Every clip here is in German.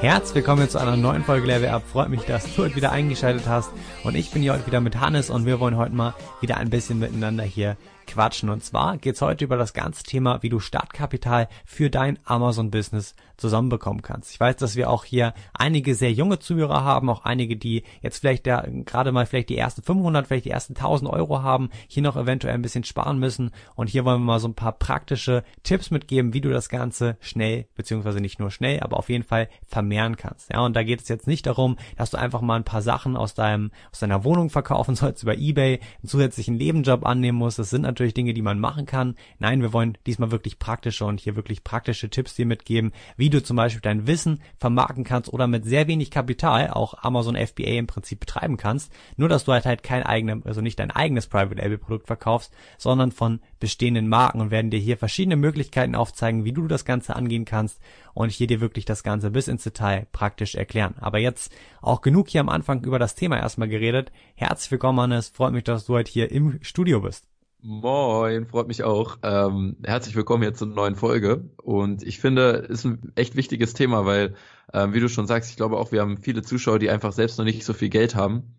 Herzlich willkommen zu einer neuen Folge Level Up. Freut mich, dass du heute wieder eingeschaltet hast. Und ich bin hier heute wieder mit Hannes und wir wollen heute mal wieder ein bisschen miteinander hier quatschen. Und zwar geht's heute über das ganze Thema, wie du Startkapital für dein Amazon-Business zusammenbekommen kannst. Ich weiß, dass wir auch hier einige sehr junge Zuhörer haben, auch einige, die jetzt vielleicht der, gerade mal vielleicht die ersten 500, vielleicht die ersten 1000 Euro haben, hier noch eventuell ein bisschen sparen müssen. Und hier wollen wir mal so ein paar praktische Tipps mitgeben, wie du das Ganze schnell, beziehungsweise nicht nur schnell, aber auf jeden Fall vermehren kannst. Ja, und da geht es jetzt nicht darum, dass du einfach mal ein paar Sachen aus deinem, aus deiner Wohnung verkaufen sollst über Ebay, einen zusätzlichen Nebenjob annehmen musst. Das sind natürlich Dinge, die man machen kann. Nein, wir wollen diesmal wirklich praktische und hier wirklich praktische Tipps dir mitgeben, wie du zum Beispiel dein Wissen vermarkten kannst oder mit sehr wenig Kapital auch Amazon FBA im Prinzip betreiben kannst. Nur, dass du halt halt kein eigenes, also nicht dein eigenes Private Label Produkt verkaufst, sondern von bestehenden Marken und werden dir hier verschiedene Möglichkeiten aufzeigen, wie du das Ganze angehen kannst und hier dir wirklich das Ganze bis ins Detail praktisch erklären. Aber jetzt auch genug hier am Anfang über das Thema erstmal geredet. Herzlich willkommen, Hannes. Freut mich, dass du heute hier im Studio bist. Moin, freut mich auch. Ähm, herzlich willkommen hier zur neuen Folge. Und ich finde, ist ein echt wichtiges Thema, weil, ähm, wie du schon sagst, ich glaube auch, wir haben viele Zuschauer, die einfach selbst noch nicht so viel Geld haben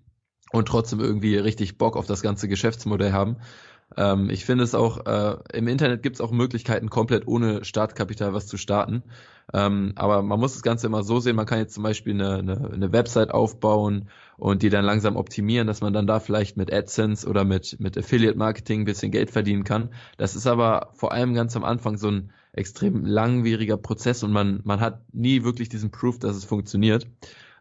und trotzdem irgendwie richtig Bock auf das ganze Geschäftsmodell haben. Ähm, ich finde es auch, äh, im Internet gibt es auch Möglichkeiten, komplett ohne Startkapital was zu starten. Ähm, aber man muss das Ganze immer so sehen, man kann jetzt zum Beispiel eine, eine, eine Website aufbauen und die dann langsam optimieren, dass man dann da vielleicht mit AdSense oder mit, mit Affiliate Marketing ein bisschen Geld verdienen kann. Das ist aber vor allem ganz am Anfang so ein extrem langwieriger Prozess und man, man hat nie wirklich diesen Proof, dass es funktioniert.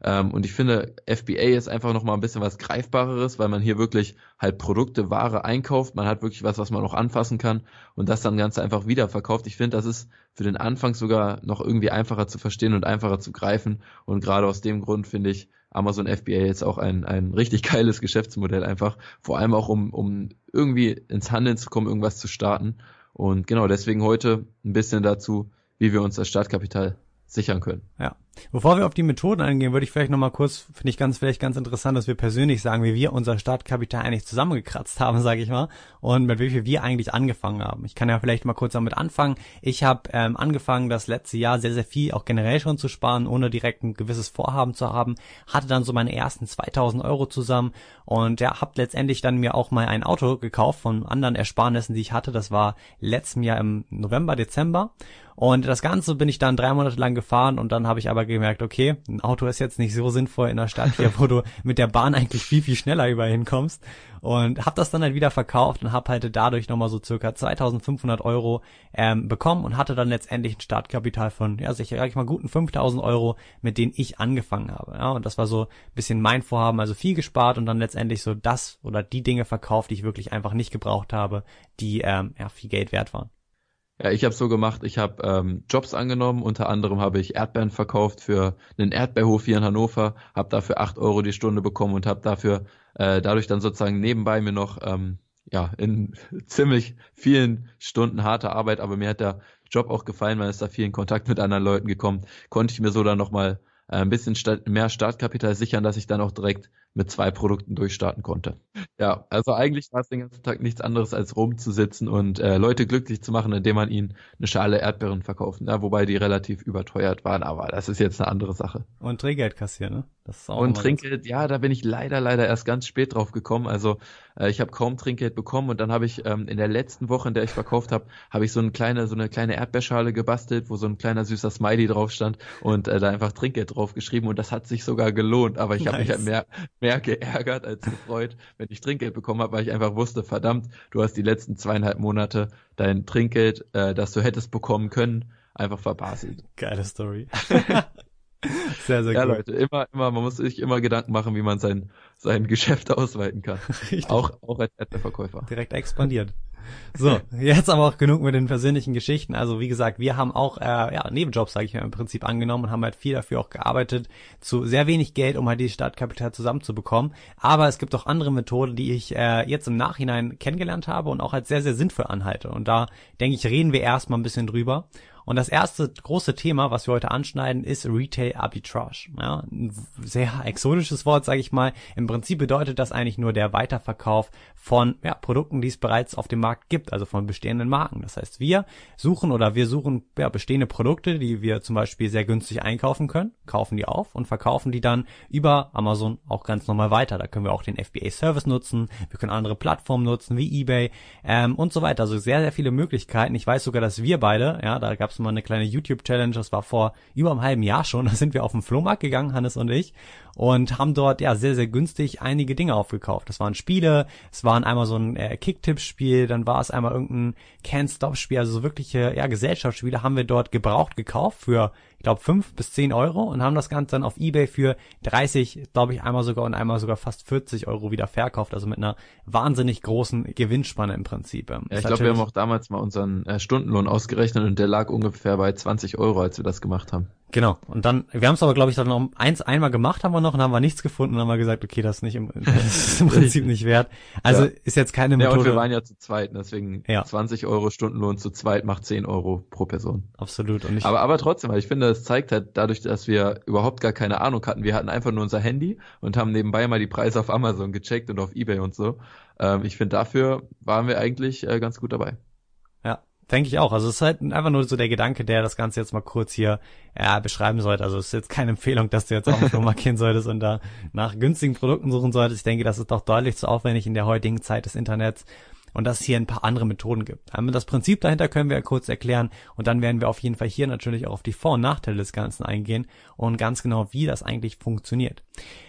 Ähm, und ich finde, FBA ist einfach nochmal ein bisschen was Greifbareres, weil man hier wirklich halt Produkte, Ware einkauft. Man hat wirklich was, was man auch anfassen kann und das dann ganz einfach wiederverkauft. Ich finde, das ist für den Anfang sogar noch irgendwie einfacher zu verstehen und einfacher zu greifen. Und gerade aus dem Grund finde ich Amazon FBA jetzt auch ein, ein richtig geiles Geschäftsmodell einfach. Vor allem auch, um, um irgendwie ins Handeln zu kommen, irgendwas zu starten. Und genau deswegen heute ein bisschen dazu, wie wir uns das Startkapital sichern können. Ja. Bevor wir auf die Methoden eingehen, würde ich vielleicht nochmal kurz, finde ich ganz, vielleicht ganz interessant, dass wir persönlich sagen, wie wir unser Startkapital eigentlich zusammengekratzt haben, sage ich mal, und mit wie viel wir eigentlich angefangen haben. Ich kann ja vielleicht mal kurz damit anfangen. Ich habe ähm, angefangen, das letzte Jahr sehr, sehr viel auch generell schon zu sparen, ohne direkt ein gewisses Vorhaben zu haben. Hatte dann so meine ersten 2000 Euro zusammen und ja, habe letztendlich dann mir auch mal ein Auto gekauft von anderen Ersparnissen, die ich hatte. Das war letztem Jahr im November, Dezember. Und das Ganze bin ich dann drei Monate lang gefahren und dann habe ich aber gemerkt, okay, ein Auto ist jetzt nicht so sinnvoll in der Stadt hier, wo du mit der Bahn eigentlich viel, viel schneller überall hinkommst. Und habe das dann halt wieder verkauft und habe halt dadurch nochmal so circa 2500 Euro ähm, bekommen und hatte dann letztendlich ein Startkapital von, ja, sicher, sag ich mal, guten 5000 Euro, mit denen ich angefangen habe. Ja, und das war so ein bisschen mein Vorhaben, also viel gespart und dann letztendlich so das oder die Dinge verkauft, die ich wirklich einfach nicht gebraucht habe, die ähm, ja, viel Geld wert waren. Ja, ich habe so gemacht, ich habe ähm, Jobs angenommen, unter anderem habe ich Erdbeeren verkauft für einen Erdbeerhof hier in Hannover, habe dafür acht Euro die Stunde bekommen und habe dafür äh, dadurch dann sozusagen nebenbei mir noch ähm, ja in ziemlich vielen Stunden harter Arbeit, aber mir hat der Job auch gefallen, man ist da viel in Kontakt mit anderen Leuten gekommen, konnte ich mir so dann nochmal äh, ein bisschen mehr Startkapital sichern, dass ich dann auch direkt mit zwei Produkten durchstarten konnte. Ja, also eigentlich war es den ganzen Tag nichts anderes als rumzusitzen und äh, Leute glücklich zu machen, indem man ihnen eine Schale Erdbeeren verkauft. Ja, wobei die relativ überteuert waren, aber das ist jetzt eine andere Sache. Und Trinkgeld kassieren, ne? Das ist auch und Trinkgeld, ja, da bin ich leider, leider erst ganz spät drauf gekommen. Also äh, ich habe kaum Trinkgeld bekommen und dann habe ich ähm, in der letzten Woche, in der ich verkauft habe, habe ich so eine kleine, so eine kleine Erdbeerschale gebastelt, wo so ein kleiner süßer Smiley drauf stand und äh, da einfach Trinkgeld drauf geschrieben und das hat sich sogar gelohnt. Aber ich nice. habe mich halt mehr, mehr geärgert als gefreut, wenn ich Trinkgeld bekommen habe, weil ich einfach wusste, verdammt, du hast die letzten zweieinhalb Monate dein Trinkgeld, äh, das du hättest bekommen können, einfach verbaselt. Geile Story. Sehr, sehr ja, gut. Leute, immer, immer, man muss sich immer Gedanken machen, wie man sein, sein Geschäft ausweiten kann. Richtig. Auch, auch als Verkäufer. Direkt expandiert. So, jetzt aber auch genug mit den persönlichen Geschichten. Also wie gesagt, wir haben auch äh, ja, Nebenjobs, sage ich mal, im Prinzip angenommen und haben halt viel dafür auch gearbeitet, zu sehr wenig Geld, um halt die Startkapital zusammenzubekommen. Aber es gibt auch andere Methoden, die ich äh, jetzt im Nachhinein kennengelernt habe und auch als sehr, sehr sinnvoll anhalte. Und da, denke ich, reden wir erstmal ein bisschen drüber. Und das erste große Thema, was wir heute anschneiden, ist Retail Arbitrage. Ja, ein sehr exotisches Wort, sage ich mal. Im Prinzip bedeutet das eigentlich nur der Weiterverkauf von ja, Produkten, die es bereits auf dem Markt gibt, also von bestehenden Marken. Das heißt, wir suchen oder wir suchen ja, bestehende Produkte, die wir zum Beispiel sehr günstig einkaufen können, kaufen die auf und verkaufen die dann über Amazon auch ganz normal weiter. Da können wir auch den FBA-Service nutzen, wir können andere Plattformen nutzen wie eBay ähm, und so weiter. Also sehr, sehr viele Möglichkeiten. Ich weiß sogar, dass wir beide, ja, da gab es mal eine kleine YouTube-Challenge, das war vor über einem halben Jahr schon, da sind wir auf den Flohmarkt gegangen, Hannes und ich, und haben dort ja sehr, sehr günstig einige Dinge aufgekauft. Das waren Spiele, es waren einmal so ein äh, Kicktipp-Spiel, dann war es einmal irgendein Can't-Stop-Spiel, also so wirkliche ja, Gesellschaftsspiele haben wir dort gebraucht gekauft für ich glaube, fünf bis zehn Euro und haben das Ganze dann auf Ebay für 30, glaube ich, einmal sogar und einmal sogar fast 40 Euro wieder verkauft. Also mit einer wahnsinnig großen Gewinnspanne im Prinzip. Ja, ich glaube, wir haben auch damals mal unseren äh, Stundenlohn ausgerechnet und der lag ungefähr bei 20 Euro, als wir das gemacht haben. Genau. Und dann, wir haben es aber, glaube ich, dann noch eins einmal gemacht haben wir noch und haben wir nichts gefunden und haben wir gesagt, okay, das ist nicht im, das ist im Prinzip nicht wert. Also ja. ist jetzt keine Methode. Ja, und wir waren ja zu zweit, deswegen ja. 20 Euro Stundenlohn zu zweit macht 10 Euro pro Person. Absolut. Und ich, aber, aber trotzdem, weil ich finde, es zeigt halt dadurch, dass wir überhaupt gar keine Ahnung hatten. Wir hatten einfach nur unser Handy und haben nebenbei mal die Preise auf Amazon gecheckt und auf Ebay und so. Ähm, ich finde, dafür waren wir eigentlich äh, ganz gut dabei. Denke ich auch. Also es ist halt einfach nur so der Gedanke, der das Ganze jetzt mal kurz hier ja, beschreiben sollte. Also es ist jetzt keine Empfehlung, dass du jetzt auch mal markieren solltest und da nach günstigen Produkten suchen solltest. Ich denke, das ist doch deutlich zu aufwendig in der heutigen Zeit des Internets und dass es hier ein paar andere Methoden gibt. Das Prinzip dahinter können wir ja kurz erklären und dann werden wir auf jeden Fall hier natürlich auch auf die Vor- und Nachteile des Ganzen eingehen und ganz genau, wie das eigentlich funktioniert.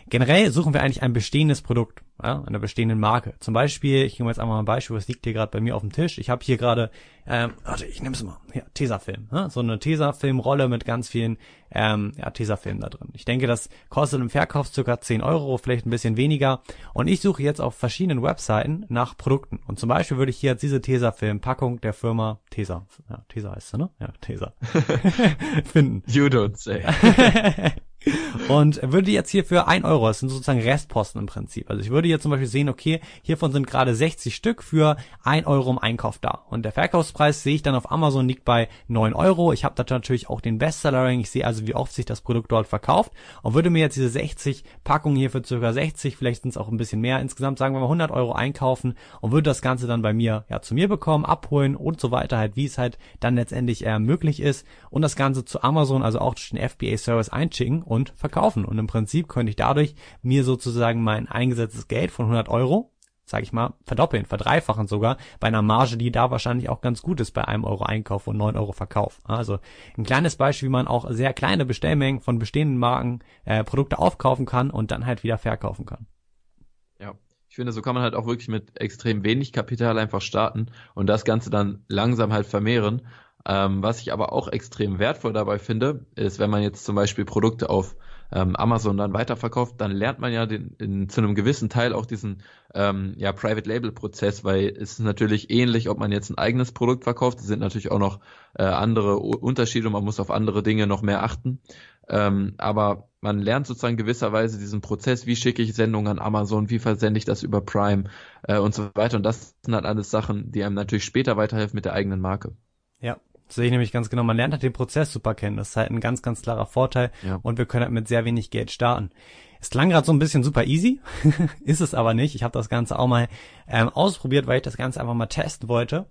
Generell suchen wir eigentlich ein bestehendes Produkt, ja, einer bestehenden Marke. Zum Beispiel, ich nehme jetzt einmal ein Beispiel, was liegt hier gerade bei mir auf dem Tisch. Ich habe hier gerade, ähm, warte, ich nehme es mal, ja, Tesafilm, ja, so eine Tesafilm-Rolle mit ganz vielen ähm, ja, Tesafilmen da drin. Ich denke, das kostet im Verkauf circa 10 Euro, vielleicht ein bisschen weniger. Und ich suche jetzt auf verschiedenen Webseiten nach Produkten. Und zum Beispiel würde ich hier jetzt diese Tesafilm-Packung der Firma Tesa, ja, Tesa heißt sie, ne? Ja, Tesa. finden. You don't say. und würde jetzt hier für ein Euro, das sind sozusagen Restposten im Prinzip. Also ich würde hier zum Beispiel sehen, okay, hiervon sind gerade 60 Stück für ein Euro im Einkauf da. Und der Verkaufspreis sehe ich dann auf Amazon liegt bei 9 Euro. Ich habe da natürlich auch den Bestseller-Rank. Ich sehe also, wie oft sich das Produkt dort verkauft und würde mir jetzt diese 60 Packungen hier für circa 60, vielleicht sind es auch ein bisschen mehr, insgesamt sagen wir mal 100 Euro einkaufen und würde das Ganze dann bei mir, ja, zu mir bekommen, abholen und so weiter halt, wie es halt dann letztendlich äh, möglich ist und das Ganze zu Amazon, also auch durch den FBA-Service einschicken und verkaufen. Und im Prinzip könnte ich dadurch mir sozusagen mein eingesetztes Geld von 100 Euro sage ich mal, verdoppeln, verdreifachen sogar, bei einer Marge, die da wahrscheinlich auch ganz gut ist bei einem Euro Einkauf und neun Euro Verkauf. Also ein kleines Beispiel, wie man auch sehr kleine Bestellmengen von bestehenden Marken äh, Produkte aufkaufen kann und dann halt wieder verkaufen kann. Ja, ich finde, so kann man halt auch wirklich mit extrem wenig Kapital einfach starten und das Ganze dann langsam halt vermehren ähm, was ich aber auch extrem wertvoll dabei finde, ist, wenn man jetzt zum Beispiel Produkte auf ähm, Amazon dann weiterverkauft, dann lernt man ja den, in, zu einem gewissen Teil auch diesen ähm, ja, Private Label Prozess, weil es ist natürlich ähnlich, ob man jetzt ein eigenes Produkt verkauft. Es sind natürlich auch noch äh, andere Unterschiede und man muss auf andere Dinge noch mehr achten. Ähm, aber man lernt sozusagen gewisserweise diesen Prozess, wie schicke ich Sendungen an Amazon, wie versende ich das über Prime äh, und so weiter. Und das sind halt alles Sachen, die einem natürlich später weiterhelfen mit der eigenen Marke. Ja, das sehe ich nämlich ganz genau. Man lernt halt den Prozess super kennen. Das ist halt ein ganz, ganz klarer Vorteil. Ja. Und wir können halt mit sehr wenig Geld starten. Es klang gerade so ein bisschen super easy, ist es aber nicht. Ich habe das Ganze auch mal ähm, ausprobiert, weil ich das Ganze einfach mal testen wollte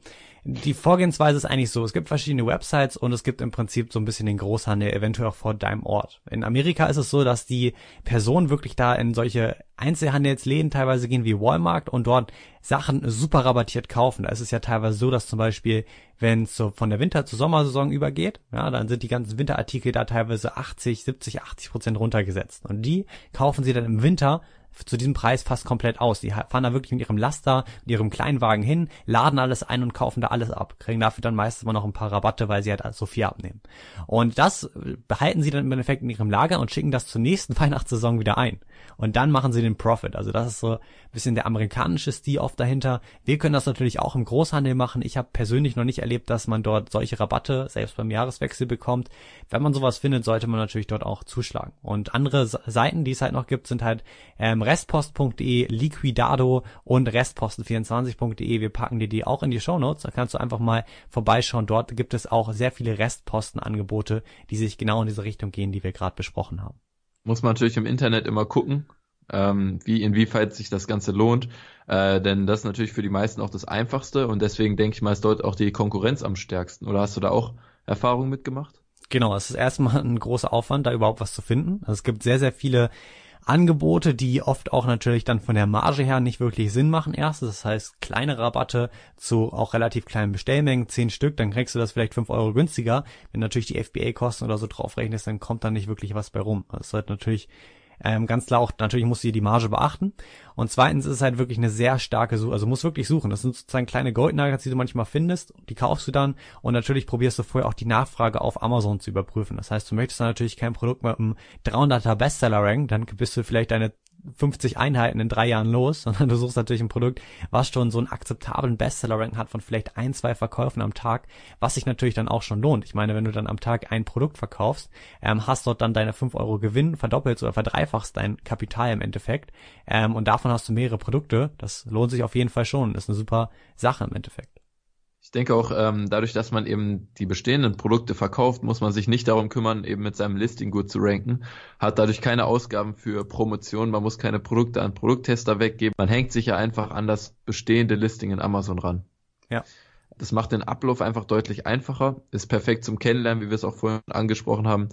die Vorgehensweise ist eigentlich so, es gibt verschiedene Websites und es gibt im Prinzip so ein bisschen den Großhandel, eventuell auch vor deinem Ort. In Amerika ist es so, dass die Personen wirklich da in solche Einzelhandelsläden teilweise gehen wie Walmart und dort Sachen super rabattiert kaufen. Da ist es ja teilweise so, dass zum Beispiel, wenn es so von der Winter- zur Sommersaison übergeht, ja, dann sind die ganzen Winterartikel da teilweise 80, 70, 80 Prozent runtergesetzt. Und die kaufen sie dann im Winter zu diesem Preis fast komplett aus. Die fahren da wirklich mit ihrem Laster, mit ihrem Kleinwagen hin, laden alles ein und kaufen da alles ab, kriegen dafür dann meistens immer noch ein paar Rabatte, weil sie halt so viel abnehmen. Und das behalten sie dann im Endeffekt in ihrem Lager und schicken das zur nächsten Weihnachtssaison wieder ein. Und dann machen sie den Profit. Also das ist so ein bisschen der amerikanische Stil oft dahinter. Wir können das natürlich auch im Großhandel machen. Ich habe persönlich noch nicht erlebt, dass man dort solche Rabatte selbst beim Jahreswechsel bekommt. Wenn man sowas findet, sollte man natürlich dort auch zuschlagen. Und andere Seiten, die es halt noch gibt, sind halt ähm, restpost.de, Liquidado und restposten24.de. Wir packen dir die auch in die Show Notes. Da kannst du einfach mal vorbeischauen. Dort gibt es auch sehr viele Restpostenangebote, die sich genau in diese Richtung gehen, die wir gerade besprochen haben. Muss man natürlich im Internet immer gucken, ähm, wie inwieweit sich das Ganze lohnt. Äh, denn das ist natürlich für die meisten auch das Einfachste und deswegen denke ich mal, ist dort auch die Konkurrenz am stärksten. Oder hast du da auch Erfahrungen mitgemacht? Genau, es ist erstmal ein großer Aufwand, da überhaupt was zu finden. Also es gibt sehr, sehr viele Angebote, die oft auch natürlich dann von der Marge her nicht wirklich Sinn machen erstens. Das heißt, kleine Rabatte zu auch relativ kleinen Bestellmengen, zehn Stück, dann kriegst du das vielleicht fünf Euro günstiger. Wenn natürlich die FBA-Kosten oder so draufrechnest, dann kommt da nicht wirklich was bei rum. Das sollte natürlich ähm, ganz klar auch, natürlich musst du die Marge beachten. Und zweitens ist es halt wirklich eine sehr starke Suche, also musst wirklich suchen. Das sind sozusagen kleine Goldnuggets, die du manchmal findest, die kaufst du dann und natürlich probierst du vorher auch die Nachfrage auf Amazon zu überprüfen. Das heißt, du möchtest dann natürlich kein Produkt mit einem 300er Bestseller ranken, dann bist du vielleicht deine 50 Einheiten in drei Jahren los, sondern du suchst natürlich ein Produkt, was schon so einen akzeptablen Bestseller-Rank hat von vielleicht ein, zwei Verkäufen am Tag, was sich natürlich dann auch schon lohnt. Ich meine, wenn du dann am Tag ein Produkt verkaufst, ähm, hast dort dann deine 5 Euro Gewinn, verdoppelst oder verdreifachst dein Kapital im Endeffekt ähm, und davon hast du mehrere Produkte. Das lohnt sich auf jeden Fall schon. Das ist eine super Sache im Endeffekt. Ich denke auch, ähm, dadurch, dass man eben die bestehenden Produkte verkauft, muss man sich nicht darum kümmern, eben mit seinem Listing gut zu ranken, hat dadurch keine Ausgaben für Promotion, man muss keine Produkte an Produkttester weggeben, man hängt sich ja einfach an das bestehende Listing in Amazon ran. Ja. Das macht den Ablauf einfach deutlich einfacher, ist perfekt zum Kennenlernen, wie wir es auch vorhin angesprochen haben.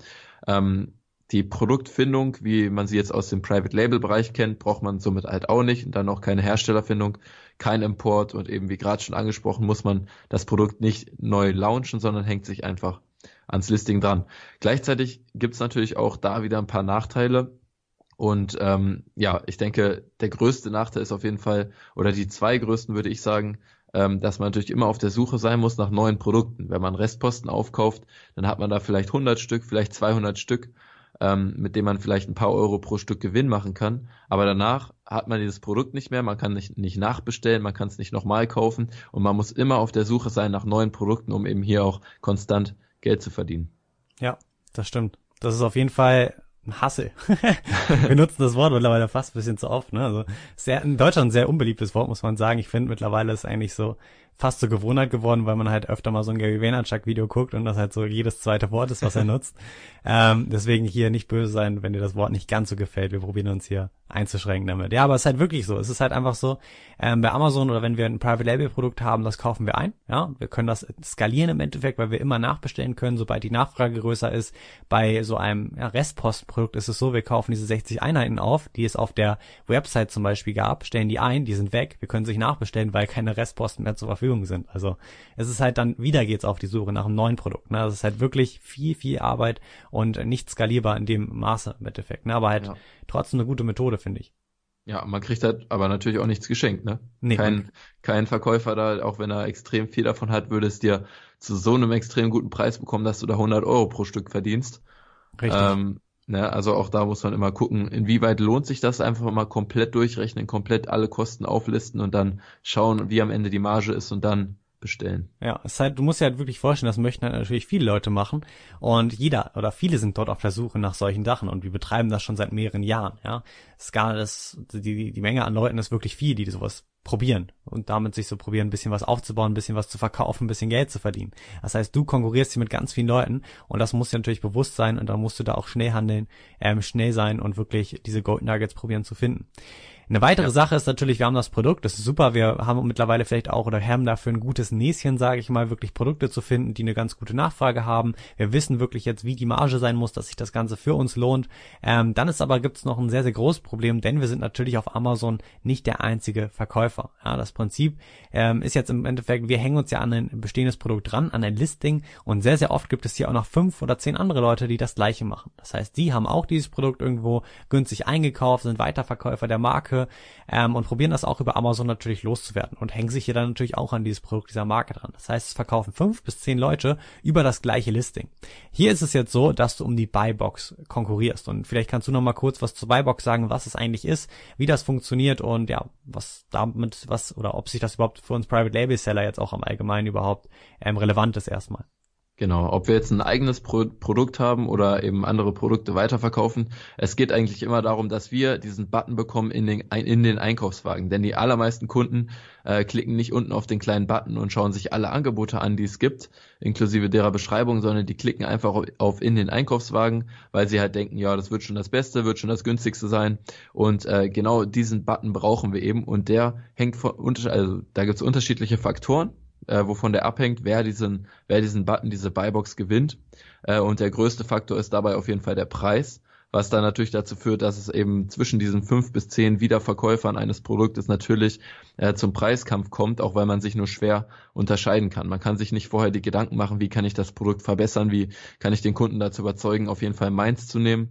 Ähm, die Produktfindung, wie man sie jetzt aus dem Private Label Bereich kennt, braucht man somit halt auch nicht und dann auch keine Herstellerfindung, kein Import und eben wie gerade schon angesprochen, muss man das Produkt nicht neu launchen, sondern hängt sich einfach ans Listing dran. Gleichzeitig gibt es natürlich auch da wieder ein paar Nachteile. Und ähm, ja, ich denke, der größte Nachteil ist auf jeden Fall, oder die zwei größten würde ich sagen, ähm, dass man natürlich immer auf der Suche sein muss nach neuen Produkten. Wenn man Restposten aufkauft, dann hat man da vielleicht 100 Stück, vielleicht 200 Stück ähm, mit dem man vielleicht ein paar Euro pro Stück Gewinn machen kann. Aber danach hat man dieses Produkt nicht mehr, man kann nicht, nicht nachbestellen, man kann es nicht nochmal kaufen und man muss immer auf der Suche sein nach neuen Produkten, um eben hier auch konstant Geld zu verdienen. Ja, das stimmt. Das ist auf jeden Fall ein Hassel. Wir nutzen das Wort mittlerweile fast ein bisschen zu oft. Ne? Also sehr, in Deutschland ein sehr unbeliebtes Wort, muss man sagen. Ich finde mittlerweile ist eigentlich so fast zur Gewohnheit geworden, weil man halt öfter mal so ein Gary Vaynerchuk Video guckt und das halt so jedes zweite Wort ist, was er nutzt. ähm, deswegen hier nicht böse sein, wenn dir das Wort nicht ganz so gefällt. Wir probieren uns hier einzuschränken damit. Ja, aber es ist halt wirklich so. Es ist halt einfach so, ähm, bei Amazon oder wenn wir ein Private Label Produkt haben, das kaufen wir ein. Ja, wir können das skalieren im Endeffekt, weil wir immer nachbestellen können, sobald die Nachfrage größer ist. Bei so einem ja, Restpostprodukt ist es so, wir kaufen diese 60 Einheiten auf, die es auf der Website zum Beispiel gab, stellen die ein, die sind weg, wir können sich nachbestellen, weil keine Restposten mehr zur Verfügung sind. Also es ist halt dann, wieder geht's auf die Suche nach einem neuen Produkt. Ne? Das ist halt wirklich viel, viel Arbeit und nicht skalierbar in dem Maße im Endeffekt. Ne? Aber halt ja. trotzdem eine gute Methode, finde ich. Ja, man kriegt halt aber natürlich auch nichts geschenkt, ne? Nee, kein, kein Verkäufer da, auch wenn er extrem viel davon hat, würde es dir zu so einem extrem guten Preis bekommen, dass du da 100 Euro pro Stück verdienst. Richtig. Ähm, ne, also auch da muss man immer gucken, inwieweit lohnt sich das, einfach mal komplett durchrechnen, komplett alle Kosten auflisten und dann schauen, wie am Ende die Marge ist und dann bestellen. Ja, es halt, du musst dir halt wirklich vorstellen, das möchten halt natürlich viele Leute machen und jeder oder viele sind dort auf der Suche nach solchen Sachen und wir betreiben das schon seit mehreren Jahren, ja. Es ist gar, das, die, die Menge an Leuten ist wirklich viel, die sowas probieren und damit sich so probieren, ein bisschen was aufzubauen, ein bisschen was zu verkaufen, ein bisschen Geld zu verdienen. Das heißt, du konkurrierst hier mit ganz vielen Leuten und das muss dir natürlich bewusst sein und dann musst du da auch schnell handeln, ähm, schnell sein und wirklich diese Gold Nuggets probieren zu finden. Eine weitere ja. Sache ist natürlich, wir haben das Produkt, das ist super, wir haben mittlerweile vielleicht auch oder haben dafür ein gutes Näschen, sage ich mal, wirklich Produkte zu finden, die eine ganz gute Nachfrage haben. Wir wissen wirklich jetzt, wie die Marge sein muss, dass sich das Ganze für uns lohnt. Ähm, dann ist aber gibt's noch ein sehr, sehr großes Problem, denn wir sind natürlich auf Amazon nicht der einzige Verkäufer. Ja, das Prinzip ähm, ist jetzt im Endeffekt, wir hängen uns ja an ein bestehendes Produkt dran, an ein Listing und sehr, sehr oft gibt es hier auch noch fünf oder zehn andere Leute, die das gleiche machen. Das heißt, die haben auch dieses Produkt irgendwo günstig eingekauft, sind Weiterverkäufer der Marke Marke ähm, und probieren das auch über Amazon natürlich loszuwerden und hängen sich hier dann natürlich auch an dieses Produkt dieser Marke dran. Das heißt, es verkaufen fünf bis zehn Leute über das gleiche Listing. Hier ist es jetzt so, dass du um die Buybox konkurrierst und vielleicht kannst du noch mal kurz was zur Buybox sagen, was es eigentlich ist, wie das funktioniert und ja, was damit, was oder ob sich das überhaupt für uns Private Label Seller jetzt auch am Allgemeinen überhaupt ähm, relevant ist erstmal. Genau, ob wir jetzt ein eigenes Pro Produkt haben oder eben andere Produkte weiterverkaufen. Es geht eigentlich immer darum, dass wir diesen Button bekommen in den, in den Einkaufswagen. Denn die allermeisten Kunden äh, klicken nicht unten auf den kleinen Button und schauen sich alle Angebote an, die es gibt, inklusive derer Beschreibung, sondern die klicken einfach auf, auf in den Einkaufswagen, weil sie halt denken, ja, das wird schon das Beste, wird schon das günstigste sein. Und äh, genau diesen Button brauchen wir eben. Und der hängt von, also da gibt es unterschiedliche Faktoren äh, wovon der abhängt, wer diesen, wer diesen Button, diese Buybox gewinnt. Äh, und der größte Faktor ist dabei auf jeden Fall der Preis, was dann natürlich dazu führt, dass es eben zwischen diesen fünf bis zehn Wiederverkäufern eines Produktes natürlich äh, zum Preiskampf kommt, auch weil man sich nur schwer unterscheiden kann. Man kann sich nicht vorher die Gedanken machen, wie kann ich das Produkt verbessern, wie kann ich den Kunden dazu überzeugen, auf jeden Fall meins zu nehmen.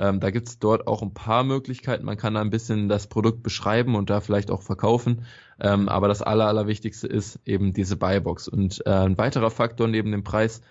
Ähm, da gibt es dort auch ein paar Möglichkeiten. Man kann da ein bisschen das Produkt beschreiben und da vielleicht auch verkaufen. Ähm, aber das Aller, Allerwichtigste ist eben diese Buybox. Und äh, ein weiterer Faktor neben dem Preis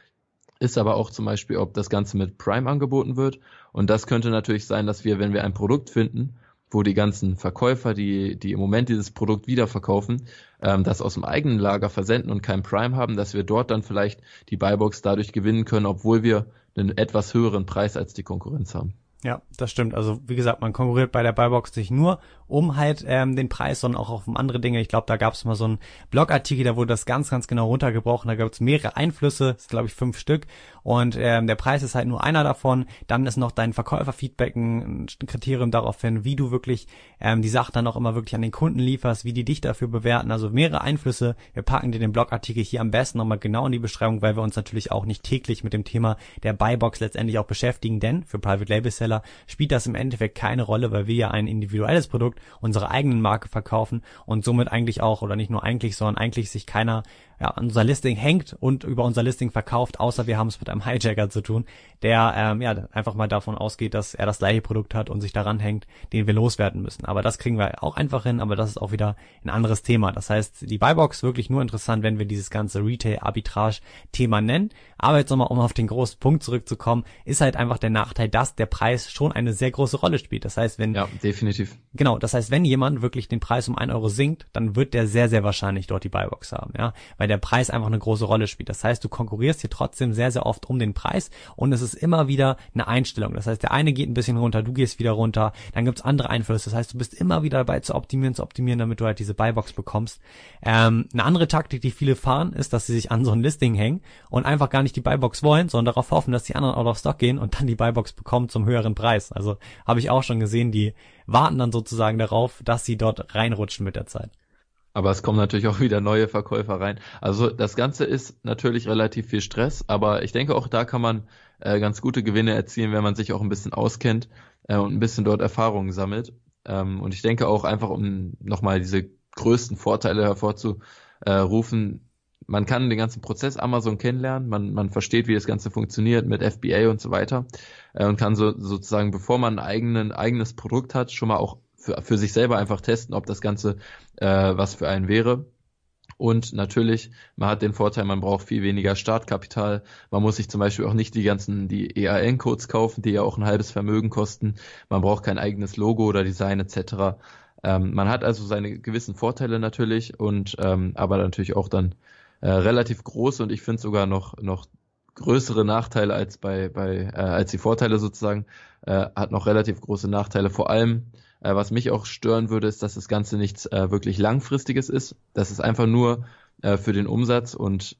ist aber auch zum Beispiel, ob das Ganze mit Prime angeboten wird. Und das könnte natürlich sein, dass wir, wenn wir ein Produkt finden, wo die ganzen Verkäufer, die, die im Moment dieses Produkt wiederverkaufen, ähm, das aus dem eigenen Lager versenden und kein Prime haben, dass wir dort dann vielleicht die Buybox dadurch gewinnen können, obwohl wir einen etwas höheren Preis als die Konkurrenz haben. Ja, das stimmt. Also wie gesagt, man konkurriert bei der Buybox nicht nur um halt ähm, den Preis, sondern auch auf andere Dinge. Ich glaube, da gab es mal so einen Blogartikel, da wurde das ganz, ganz genau runtergebrochen. Da gab es mehrere Einflüsse, das glaube ich fünf Stück. Und ähm, der Preis ist halt nur einer davon. Dann ist noch dein Verkäuferfeedback ein Kriterium darauf hin, wie du wirklich ähm, die Sachen dann auch immer wirklich an den Kunden lieferst, wie die dich dafür bewerten. Also mehrere Einflüsse. Wir packen dir den Blogartikel hier am besten nochmal genau in die Beschreibung, weil wir uns natürlich auch nicht täglich mit dem Thema der Buybox letztendlich auch beschäftigen. Denn für Private Label Seller spielt das im Endeffekt keine Rolle, weil wir ja ein individuelles Produkt unsere eigenen Marke verkaufen und somit eigentlich auch, oder nicht nur eigentlich, sondern eigentlich sich keiner ja, an unser Listing hängt und über unser Listing verkauft, außer wir haben es mit einem Hijacker zu tun, der ähm, ja einfach mal davon ausgeht, dass er das gleiche Produkt hat und sich daran hängt, den wir loswerden müssen. Aber das kriegen wir auch einfach hin, aber das ist auch wieder ein anderes Thema. Das heißt, die Buybox wirklich nur interessant, wenn wir dieses ganze Retail-Arbitrage-Thema nennen. Aber jetzt nochmal, um auf den großen Punkt zurückzukommen, ist halt einfach der Nachteil, dass der Preis schon eine sehr große Rolle spielt. Das heißt, wenn... Ja, definitiv. Genau, das heißt, wenn jemand wirklich den Preis um ein Euro sinkt, dann wird der sehr, sehr wahrscheinlich dort die Buybox haben, ja, weil der Preis einfach eine große Rolle spielt. Das heißt, du konkurrierst hier trotzdem sehr, sehr oft um den Preis und es ist immer wieder eine Einstellung. Das heißt, der eine geht ein bisschen runter, du gehst wieder runter, dann gibt's andere Einflüsse. Das heißt, du bist immer wieder dabei zu optimieren, zu optimieren, damit du halt diese Buybox bekommst. Ähm, eine andere Taktik, die viele fahren, ist, dass sie sich an so ein Listing hängen und einfach gar nicht die Buybox wollen, sondern darauf hoffen, dass die anderen out of stock gehen und dann die Buybox bekommen zum höheren Preis. Also habe ich auch schon gesehen, die warten dann sozusagen darauf, dass sie dort reinrutschen mit der Zeit. Aber es kommen natürlich auch wieder neue Verkäufer rein. Also das Ganze ist natürlich relativ viel Stress, aber ich denke auch da kann man äh, ganz gute Gewinne erzielen, wenn man sich auch ein bisschen auskennt äh, und ein bisschen dort Erfahrungen sammelt. Ähm, und ich denke auch einfach, um nochmal diese größten Vorteile hervorzurufen, man kann den ganzen Prozess Amazon kennenlernen, man, man versteht, wie das Ganze funktioniert mit FBA und so weiter äh, und kann so sozusagen, bevor man ein eigenen, eigenes Produkt hat, schon mal auch für, für sich selber einfach testen, ob das Ganze äh, was für einen wäre. Und natürlich, man hat den Vorteil, man braucht viel weniger Startkapital. Man muss sich zum Beispiel auch nicht die ganzen, die EAN-Codes kaufen, die ja auch ein halbes Vermögen kosten. Man braucht kein eigenes Logo oder Design etc. Ähm, man hat also seine gewissen Vorteile natürlich und ähm, aber natürlich auch dann äh, relativ große und ich finde sogar noch noch größere Nachteile als bei bei äh, als die Vorteile sozusagen äh, hat noch relativ große Nachteile vor allem äh, was mich auch stören würde, ist, dass das Ganze nichts äh, wirklich langfristiges ist. Das ist einfach nur äh, für den Umsatz und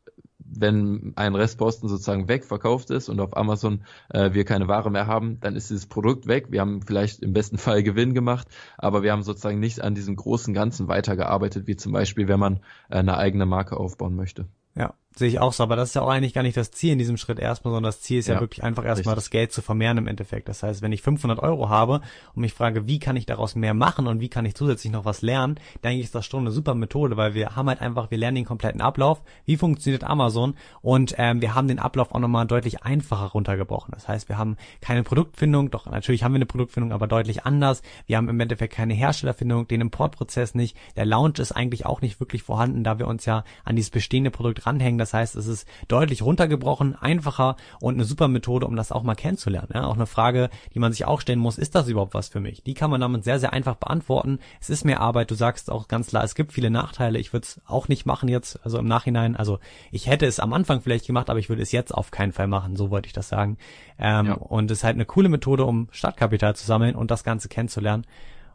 wenn ein Restposten sozusagen wegverkauft ist und auf Amazon äh, wir keine Ware mehr haben, dann ist dieses Produkt weg. Wir haben vielleicht im besten Fall Gewinn gemacht, aber wir haben sozusagen nicht an diesem großen Ganzen weitergearbeitet, wie zum Beispiel, wenn man äh, eine eigene Marke aufbauen möchte. Ja, sehe ich auch so, aber das ist ja auch eigentlich gar nicht das Ziel in diesem Schritt erstmal, sondern das Ziel ist ja, ja wirklich einfach erstmal das Geld zu vermehren im Endeffekt. Das heißt, wenn ich 500 Euro habe und mich frage, wie kann ich daraus mehr machen und wie kann ich zusätzlich noch was lernen, denke ich, ist das schon eine super Methode, weil wir haben halt einfach, wir lernen den kompletten Ablauf, wie funktioniert Amazon und ähm, wir haben den Ablauf auch nochmal deutlich einfacher runtergebrochen. Das heißt, wir haben keine Produktfindung, doch natürlich haben wir eine Produktfindung, aber deutlich anders. Wir haben im Endeffekt keine Herstellerfindung, den Importprozess nicht, der Launch ist eigentlich auch nicht wirklich vorhanden, da wir uns ja an dieses bestehende Produkt ranhängen Das heißt, es ist deutlich runtergebrochen, einfacher und eine super Methode, um das auch mal kennenzulernen. Ja, auch eine Frage, die man sich auch stellen muss, ist das überhaupt was für mich? Die kann man damit sehr, sehr einfach beantworten. Es ist mehr Arbeit. Du sagst auch ganz klar, es gibt viele Nachteile. Ich würde es auch nicht machen jetzt, also im Nachhinein. Also ich hätte es am Anfang vielleicht gemacht, aber ich würde es jetzt auf keinen Fall machen. So wollte ich das sagen. Ähm, ja. Und es ist halt eine coole Methode, um Startkapital zu sammeln und das Ganze kennenzulernen.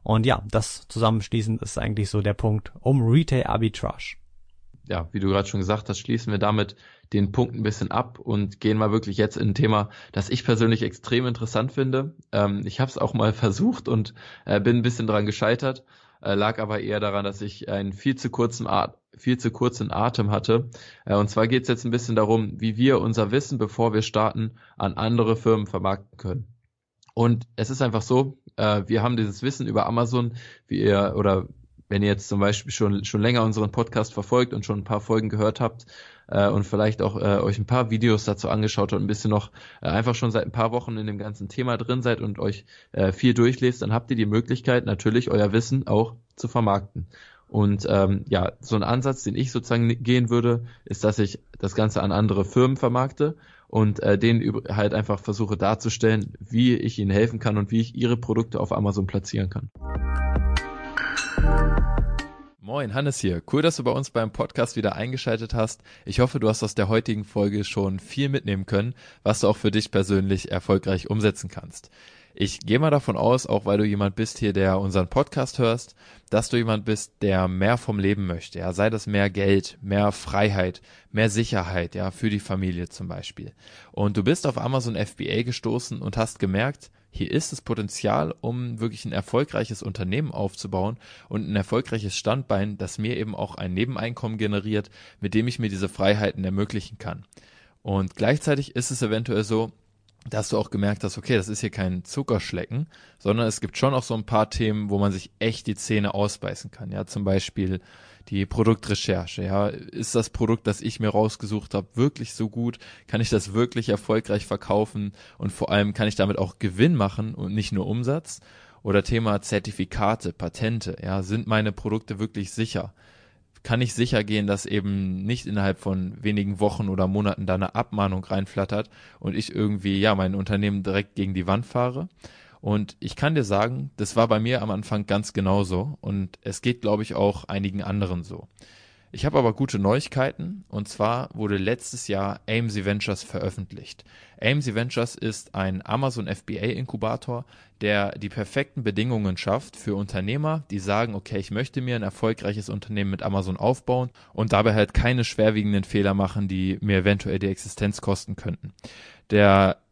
Und ja, das zusammenschließend ist eigentlich so der Punkt um Retail Arbitrage. Ja, wie du gerade schon gesagt hast, schließen wir damit den Punkt ein bisschen ab und gehen mal wirklich jetzt in ein Thema, das ich persönlich extrem interessant finde. Ähm, ich habe es auch mal versucht und äh, bin ein bisschen dran gescheitert, äh, lag aber eher daran, dass ich einen viel zu kurzen At viel zu kurzen Atem hatte. Äh, und zwar geht es jetzt ein bisschen darum, wie wir unser Wissen, bevor wir starten, an andere Firmen vermarkten können. Und es ist einfach so, äh, wir haben dieses Wissen über Amazon, wie ihr oder wenn ihr jetzt zum Beispiel schon, schon länger unseren Podcast verfolgt und schon ein paar Folgen gehört habt äh, und vielleicht auch äh, euch ein paar Videos dazu angeschaut habt und ein bisschen noch äh, einfach schon seit ein paar Wochen in dem ganzen Thema drin seid und euch äh, viel durchlest, dann habt ihr die Möglichkeit, natürlich euer Wissen auch zu vermarkten. Und ähm, ja, so ein Ansatz, den ich sozusagen gehen würde, ist, dass ich das Ganze an andere Firmen vermarkte und äh, denen halt einfach versuche darzustellen, wie ich ihnen helfen kann und wie ich ihre Produkte auf Amazon platzieren kann. Moin, Hannes hier. Cool, dass du bei uns beim Podcast wieder eingeschaltet hast. Ich hoffe, du hast aus der heutigen Folge schon viel mitnehmen können, was du auch für dich persönlich erfolgreich umsetzen kannst. Ich gehe mal davon aus, auch weil du jemand bist hier, der unseren Podcast hörst, dass du jemand bist, der mehr vom Leben möchte. Ja, sei das mehr Geld, mehr Freiheit, mehr Sicherheit, ja, für die Familie zum Beispiel. Und du bist auf Amazon FBA gestoßen und hast gemerkt, hier ist das Potenzial, um wirklich ein erfolgreiches Unternehmen aufzubauen und ein erfolgreiches Standbein, das mir eben auch ein Nebeneinkommen generiert, mit dem ich mir diese Freiheiten ermöglichen kann. Und gleichzeitig ist es eventuell so, dass du auch gemerkt hast, okay, das ist hier kein Zuckerschlecken, sondern es gibt schon auch so ein paar Themen, wo man sich echt die Zähne ausbeißen kann. Ja, zum Beispiel die Produktrecherche. Ja, ist das Produkt, das ich mir rausgesucht habe, wirklich so gut? Kann ich das wirklich erfolgreich verkaufen? Und vor allem kann ich damit auch Gewinn machen und nicht nur Umsatz? Oder Thema Zertifikate, Patente. Ja, sind meine Produkte wirklich sicher? kann ich sicher gehen, dass eben nicht innerhalb von wenigen Wochen oder Monaten da eine Abmahnung reinflattert und ich irgendwie, ja, mein Unternehmen direkt gegen die Wand fahre. Und ich kann dir sagen, das war bei mir am Anfang ganz genauso und es geht, glaube ich, auch einigen anderen so. Ich habe aber gute Neuigkeiten und zwar wurde letztes Jahr AMC Ventures veröffentlicht. AMC Ventures ist ein Amazon FBA Inkubator, der die perfekten Bedingungen schafft für Unternehmer, die sagen, okay, ich möchte mir ein erfolgreiches Unternehmen mit Amazon aufbauen und dabei halt keine schwerwiegenden Fehler machen, die mir eventuell die Existenz kosten könnten. Der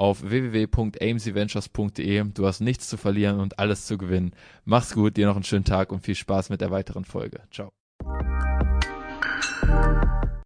auf www.amcventures.de. Du hast nichts zu verlieren und alles zu gewinnen. Mach's gut, dir noch einen schönen Tag und viel Spaß mit der weiteren Folge. Ciao.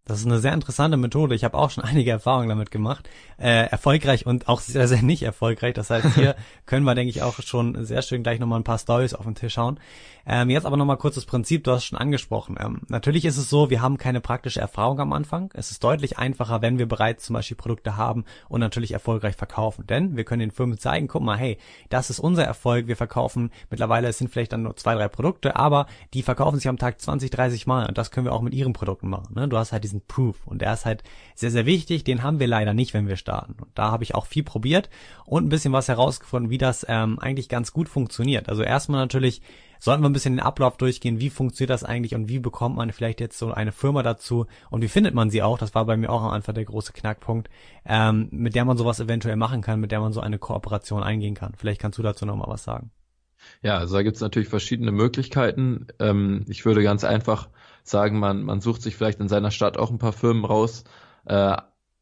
Das ist eine sehr interessante Methode. Ich habe auch schon einige Erfahrungen damit gemacht. Äh, erfolgreich und auch sehr, sehr nicht erfolgreich. Das heißt, hier können wir, denke ich, auch schon sehr schön gleich nochmal ein paar Stories auf den Tisch hauen. Ähm, jetzt aber nochmal kurz das Prinzip, du hast es schon angesprochen. Ähm, natürlich ist es so, wir haben keine praktische Erfahrung am Anfang. Es ist deutlich einfacher, wenn wir bereits zum Beispiel Produkte haben und natürlich erfolgreich verkaufen. Denn wir können den Firmen zeigen, guck mal, hey, das ist unser Erfolg. Wir verkaufen mittlerweile, es sind vielleicht dann nur zwei, drei Produkte, aber die verkaufen sich am Tag 20, 30 Mal und das können wir auch mit ihren Produkten machen. Ne? Du hast halt diesen Proof. Und der ist halt sehr, sehr wichtig. Den haben wir leider nicht, wenn wir starten. Und da habe ich auch viel probiert und ein bisschen was herausgefunden, wie das ähm, eigentlich ganz gut funktioniert. Also erstmal natürlich sollten wir ein bisschen den Ablauf durchgehen. Wie funktioniert das eigentlich und wie bekommt man vielleicht jetzt so eine Firma dazu und wie findet man sie auch? Das war bei mir auch am Anfang der große Knackpunkt, ähm, mit der man sowas eventuell machen kann, mit der man so eine Kooperation eingehen kann. Vielleicht kannst du dazu noch mal was sagen. Ja, also da gibt es natürlich verschiedene Möglichkeiten. Ähm, ich würde ganz einfach sagen, man, man sucht sich vielleicht in seiner Stadt auch ein paar Firmen raus, äh,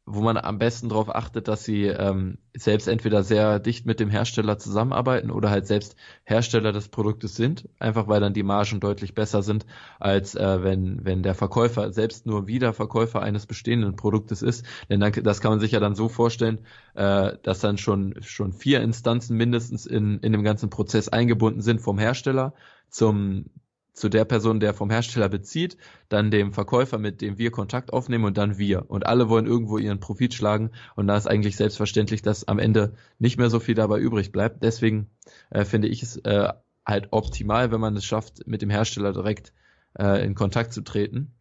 wo man am besten darauf achtet, dass sie ähm, selbst entweder sehr dicht mit dem Hersteller zusammenarbeiten oder halt selbst Hersteller des Produktes sind, einfach weil dann die Margen deutlich besser sind, als äh, wenn, wenn der Verkäufer selbst nur wieder Verkäufer eines bestehenden Produktes ist. Denn dann, das kann man sich ja dann so vorstellen, äh, dass dann schon, schon vier Instanzen mindestens in, in dem ganzen Prozess eingebunden sind vom Hersteller zum, zu der Person, der vom Hersteller bezieht, dann dem Verkäufer, mit dem wir Kontakt aufnehmen und dann wir. Und alle wollen irgendwo ihren Profit schlagen und da ist eigentlich selbstverständlich, dass am Ende nicht mehr so viel dabei übrig bleibt. Deswegen äh, finde ich es äh, halt optimal, wenn man es schafft, mit dem Hersteller direkt äh, in Kontakt zu treten.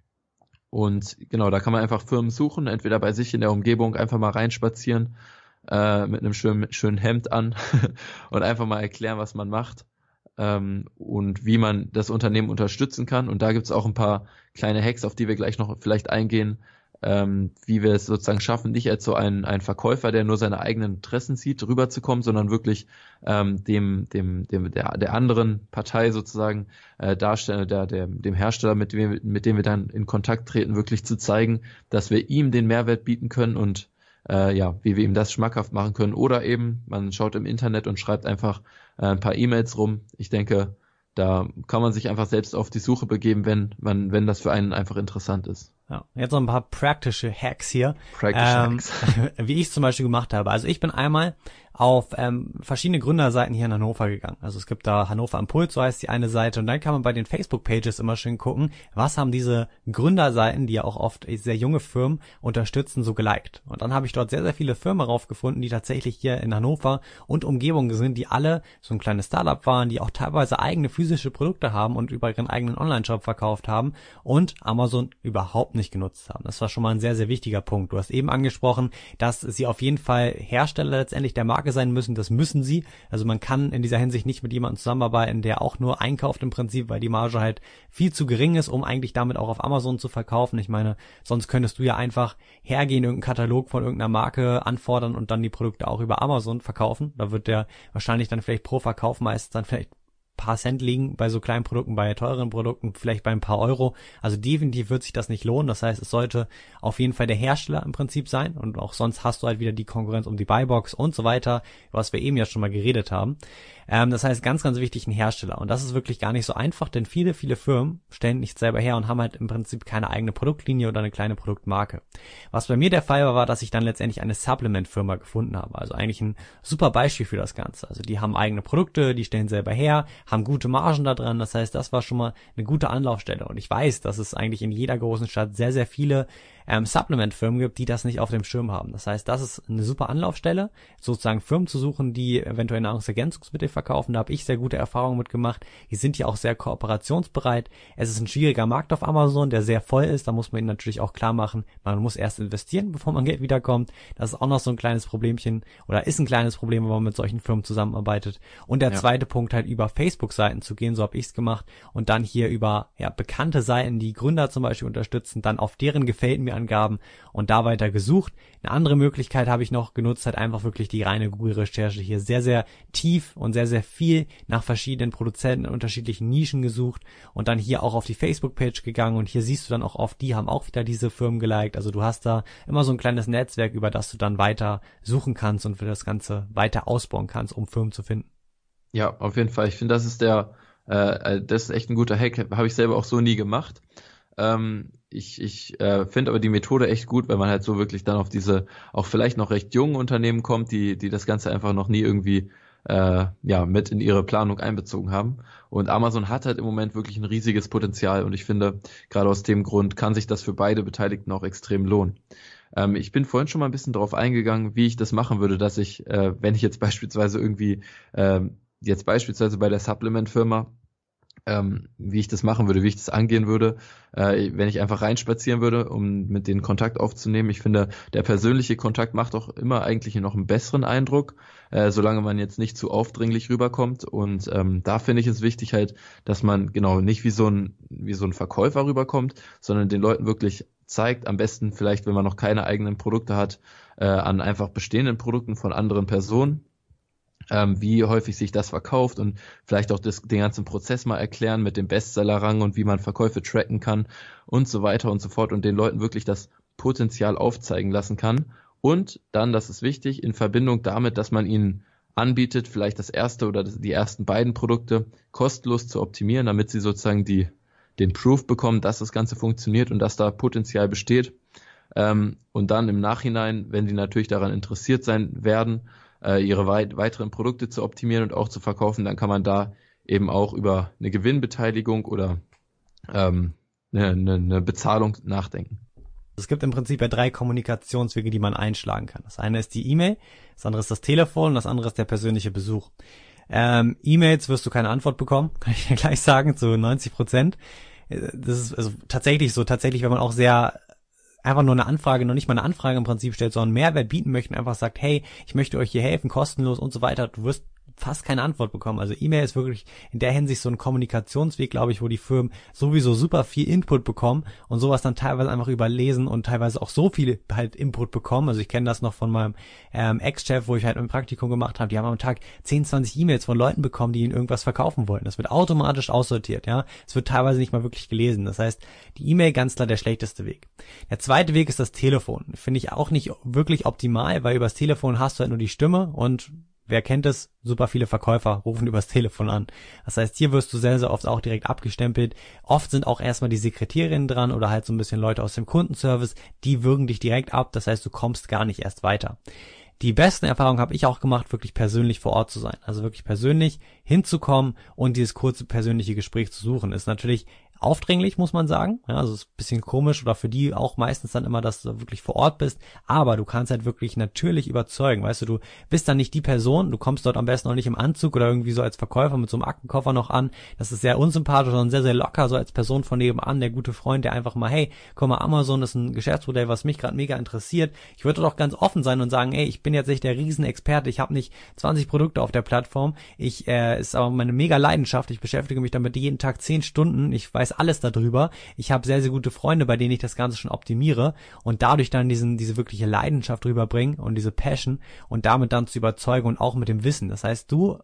Und genau, da kann man einfach Firmen suchen, entweder bei sich in der Umgebung einfach mal reinspazieren äh, mit einem schönen, schönen Hemd an und einfach mal erklären, was man macht ähm, und wie man das Unternehmen unterstützen kann. Und da gibt es auch ein paar kleine Hacks, auf die wir gleich noch vielleicht eingehen, ähm, wie wir es sozusagen schaffen, nicht als so ein, ein Verkäufer, der nur seine eigenen Interessen sieht, rüberzukommen, sondern wirklich ähm, dem, dem, dem der, der anderen Partei sozusagen äh, darstellen, der, der, dem Hersteller, mit dem, mit dem wir dann in Kontakt treten, wirklich zu zeigen, dass wir ihm den Mehrwert bieten können und äh, ja, wie wir ihm das schmackhaft machen können. Oder eben, man schaut im Internet und schreibt einfach äh, ein paar E-Mails rum. Ich denke, da kann man sich einfach selbst auf die Suche begeben, wenn man, wenn das für einen einfach interessant ist. Ja, jetzt noch ein paar praktische Hacks hier. Ähm, Hacks. wie ich es zum Beispiel gemacht habe. Also ich bin einmal auf ähm, verschiedene Gründerseiten hier in Hannover gegangen. Also es gibt da Hannover Impuls, so heißt die eine Seite, und dann kann man bei den Facebook-Pages immer schön gucken, was haben diese Gründerseiten, die ja auch oft sehr junge Firmen unterstützen, so geliked. Und dann habe ich dort sehr, sehr viele Firmen raufgefunden, die tatsächlich hier in Hannover und Umgebung sind, die alle so ein kleines Startup waren, die auch teilweise eigene physische Produkte haben und über ihren eigenen Online-Shop verkauft haben und Amazon überhaupt nicht genutzt haben. Das war schon mal ein sehr, sehr wichtiger Punkt. Du hast eben angesprochen, dass sie auf jeden Fall Hersteller letztendlich der Marke Marke sein müssen, das müssen sie. Also man kann in dieser Hinsicht nicht mit jemandem zusammenarbeiten, der auch nur einkauft im Prinzip, weil die Marge halt viel zu gering ist, um eigentlich damit auch auf Amazon zu verkaufen. Ich meine, sonst könntest du ja einfach hergehen, irgendeinen Katalog von irgendeiner Marke anfordern und dann die Produkte auch über Amazon verkaufen. Da wird der wahrscheinlich dann vielleicht pro Verkauf meistens dann vielleicht paar Cent liegen bei so kleinen Produkten, bei teuren Produkten vielleicht bei ein paar Euro. Also definitiv wird sich das nicht lohnen. Das heißt, es sollte auf jeden Fall der Hersteller im Prinzip sein und auch sonst hast du halt wieder die Konkurrenz um die Buybox und so weiter, was wir eben ja schon mal geredet haben. Ähm, das heißt, ganz, ganz wichtig ein Hersteller. Und das ist wirklich gar nicht so einfach, denn viele, viele Firmen stellen nicht selber her und haben halt im Prinzip keine eigene Produktlinie oder eine kleine Produktmarke. Was bei mir der Fall war, war, dass ich dann letztendlich eine Supplement-Firma gefunden habe. Also eigentlich ein super Beispiel für das Ganze. Also die haben eigene Produkte, die stellen selber her, haben gute Margen da dran. Das heißt, das war schon mal eine gute Anlaufstelle. Und ich weiß, dass es eigentlich in jeder großen Stadt sehr, sehr viele ähm, Supplement-Firmen gibt, die das nicht auf dem Schirm haben. Das heißt, das ist eine super Anlaufstelle, sozusagen Firmen zu suchen, die eventuell Nahrungsergänzungsmittel verkaufen. Da habe ich sehr gute Erfahrungen mitgemacht. Die sind ja auch sehr kooperationsbereit. Es ist ein schwieriger Markt auf Amazon, der sehr voll ist. Da muss man ihnen natürlich auch klar machen, man muss erst investieren, bevor man Geld wiederkommt. Das ist auch noch so ein kleines Problemchen oder ist ein kleines Problem, wenn man mit solchen Firmen zusammenarbeitet. Und der ja. zweite Punkt halt über Facebook-Seiten zu gehen, so habe ich es gemacht. Und dann hier über ja, bekannte Seiten, die Gründer zum Beispiel unterstützen, dann auf deren gefällt mir Angaben und da weiter gesucht. Eine andere Möglichkeit habe ich noch genutzt, halt einfach wirklich die reine Google-Recherche hier sehr, sehr tief und sehr, sehr viel nach verschiedenen Produzenten in unterschiedlichen Nischen gesucht und dann hier auch auf die Facebook-Page gegangen und hier siehst du dann auch oft, die haben auch wieder diese Firmen geliked. Also du hast da immer so ein kleines Netzwerk, über das du dann weiter suchen kannst und für das Ganze weiter ausbauen kannst, um Firmen zu finden. Ja, auf jeden Fall. Ich finde, das ist der, äh, das ist echt ein guter Hack. Habe ich selber auch so nie gemacht. Ähm, ich ich äh, finde aber die Methode echt gut, weil man halt so wirklich dann auf diese auch vielleicht noch recht jungen Unternehmen kommt, die die das Ganze einfach noch nie irgendwie äh, ja mit in ihre Planung einbezogen haben. Und Amazon hat halt im Moment wirklich ein riesiges Potenzial und ich finde, gerade aus dem Grund kann sich das für beide Beteiligten auch extrem lohnen. Ähm, ich bin vorhin schon mal ein bisschen darauf eingegangen, wie ich das machen würde, dass ich, äh, wenn ich jetzt beispielsweise irgendwie, äh, jetzt beispielsweise bei der Supplement-Firma ähm, wie ich das machen würde, wie ich das angehen würde, äh, wenn ich einfach reinspazieren würde, um mit denen Kontakt aufzunehmen. Ich finde, der persönliche Kontakt macht auch immer eigentlich noch einen besseren Eindruck, äh, solange man jetzt nicht zu aufdringlich rüberkommt. Und ähm, da finde ich es wichtig halt, dass man genau nicht wie so ein wie so ein Verkäufer rüberkommt, sondern den Leuten wirklich zeigt, am besten vielleicht, wenn man noch keine eigenen Produkte hat, äh, an einfach bestehenden Produkten von anderen Personen ähm, wie häufig sich das verkauft und vielleicht auch das, den ganzen Prozess mal erklären mit dem Bestsellerrang und wie man Verkäufe tracken kann und so weiter und so fort und den Leuten wirklich das Potenzial aufzeigen lassen kann. Und dann, das ist wichtig, in Verbindung damit, dass man ihnen anbietet, vielleicht das erste oder die ersten beiden Produkte kostenlos zu optimieren, damit sie sozusagen die, den Proof bekommen, dass das Ganze funktioniert und dass da Potenzial besteht. Ähm, und dann im Nachhinein, wenn die natürlich daran interessiert sein werden, äh, ihre weit weiteren Produkte zu optimieren und auch zu verkaufen, dann kann man da eben auch über eine Gewinnbeteiligung oder ähm, eine, eine, eine Bezahlung nachdenken. Es gibt im Prinzip ja drei Kommunikationswege, die man einschlagen kann. Das eine ist die E-Mail, das andere ist das Telefon und das andere ist der persönliche Besuch. Ähm, E-Mails wirst du keine Antwort bekommen, kann ich dir gleich sagen, zu 90 Prozent. Äh, das ist also tatsächlich so, tatsächlich, wenn man auch sehr einfach nur eine Anfrage, noch nicht mal eine Anfrage im Prinzip stellt, sondern Mehrwert bieten möchte und einfach sagt, hey, ich möchte euch hier helfen, kostenlos und so weiter, du wirst fast keine Antwort bekommen. Also E-Mail ist wirklich in der Hinsicht so ein Kommunikationsweg, glaube ich, wo die Firmen sowieso super viel Input bekommen und sowas dann teilweise einfach überlesen und teilweise auch so viel halt Input bekommen. Also ich kenne das noch von meinem ähm, Ex-Chef, wo ich halt ein Praktikum gemacht habe. Die haben am Tag 10, 20 E-Mails von Leuten bekommen, die ihnen irgendwas verkaufen wollten. Das wird automatisch aussortiert, ja. Es wird teilweise nicht mal wirklich gelesen. Das heißt, die E-Mail ganz klar der schlechteste Weg. Der zweite Weg ist das Telefon. Finde ich auch nicht wirklich optimal, weil übers Telefon hast du halt nur die Stimme und wer kennt es? Super viele Verkäufer rufen übers Telefon an. Das heißt, hier wirst du sehr, sehr oft auch direkt abgestempelt. Oft sind auch erstmal die Sekretärinnen dran oder halt so ein bisschen Leute aus dem Kundenservice, die würgen dich direkt ab. Das heißt, du kommst gar nicht erst weiter. Die besten Erfahrungen habe ich auch gemacht, wirklich persönlich vor Ort zu sein. Also wirklich persönlich hinzukommen und dieses kurze persönliche Gespräch zu suchen. Ist natürlich aufdringlich, muss man sagen. Ja, also ist ein bisschen komisch oder für die auch meistens dann immer, dass du wirklich vor Ort bist. Aber du kannst halt wirklich natürlich überzeugen. Weißt du, du bist dann nicht die Person, du kommst dort am besten auch nicht im Anzug oder irgendwie so als Verkäufer mit so einem Aktenkoffer noch an. Das ist sehr unsympathisch, sondern sehr, sehr locker, so als Person von nebenan, der gute Freund, der einfach mal, hey, komm mal, Amazon ist ein Geschäftsmodell, was mich gerade mega interessiert. Ich würde doch ganz offen sein und sagen, ey, ich bin jetzt nicht der Riesenexperte, ich habe nicht 20 Produkte auf der Plattform. Ich äh, ist aber meine mega Leidenschaft. Ich beschäftige mich damit jeden Tag 10 Stunden. Ich weiß alles darüber. Ich habe sehr, sehr gute Freunde, bei denen ich das Ganze schon optimiere und dadurch dann diesen, diese wirkliche Leidenschaft rüberbringen und diese Passion und damit dann zu überzeugen und auch mit dem Wissen. Das heißt, du,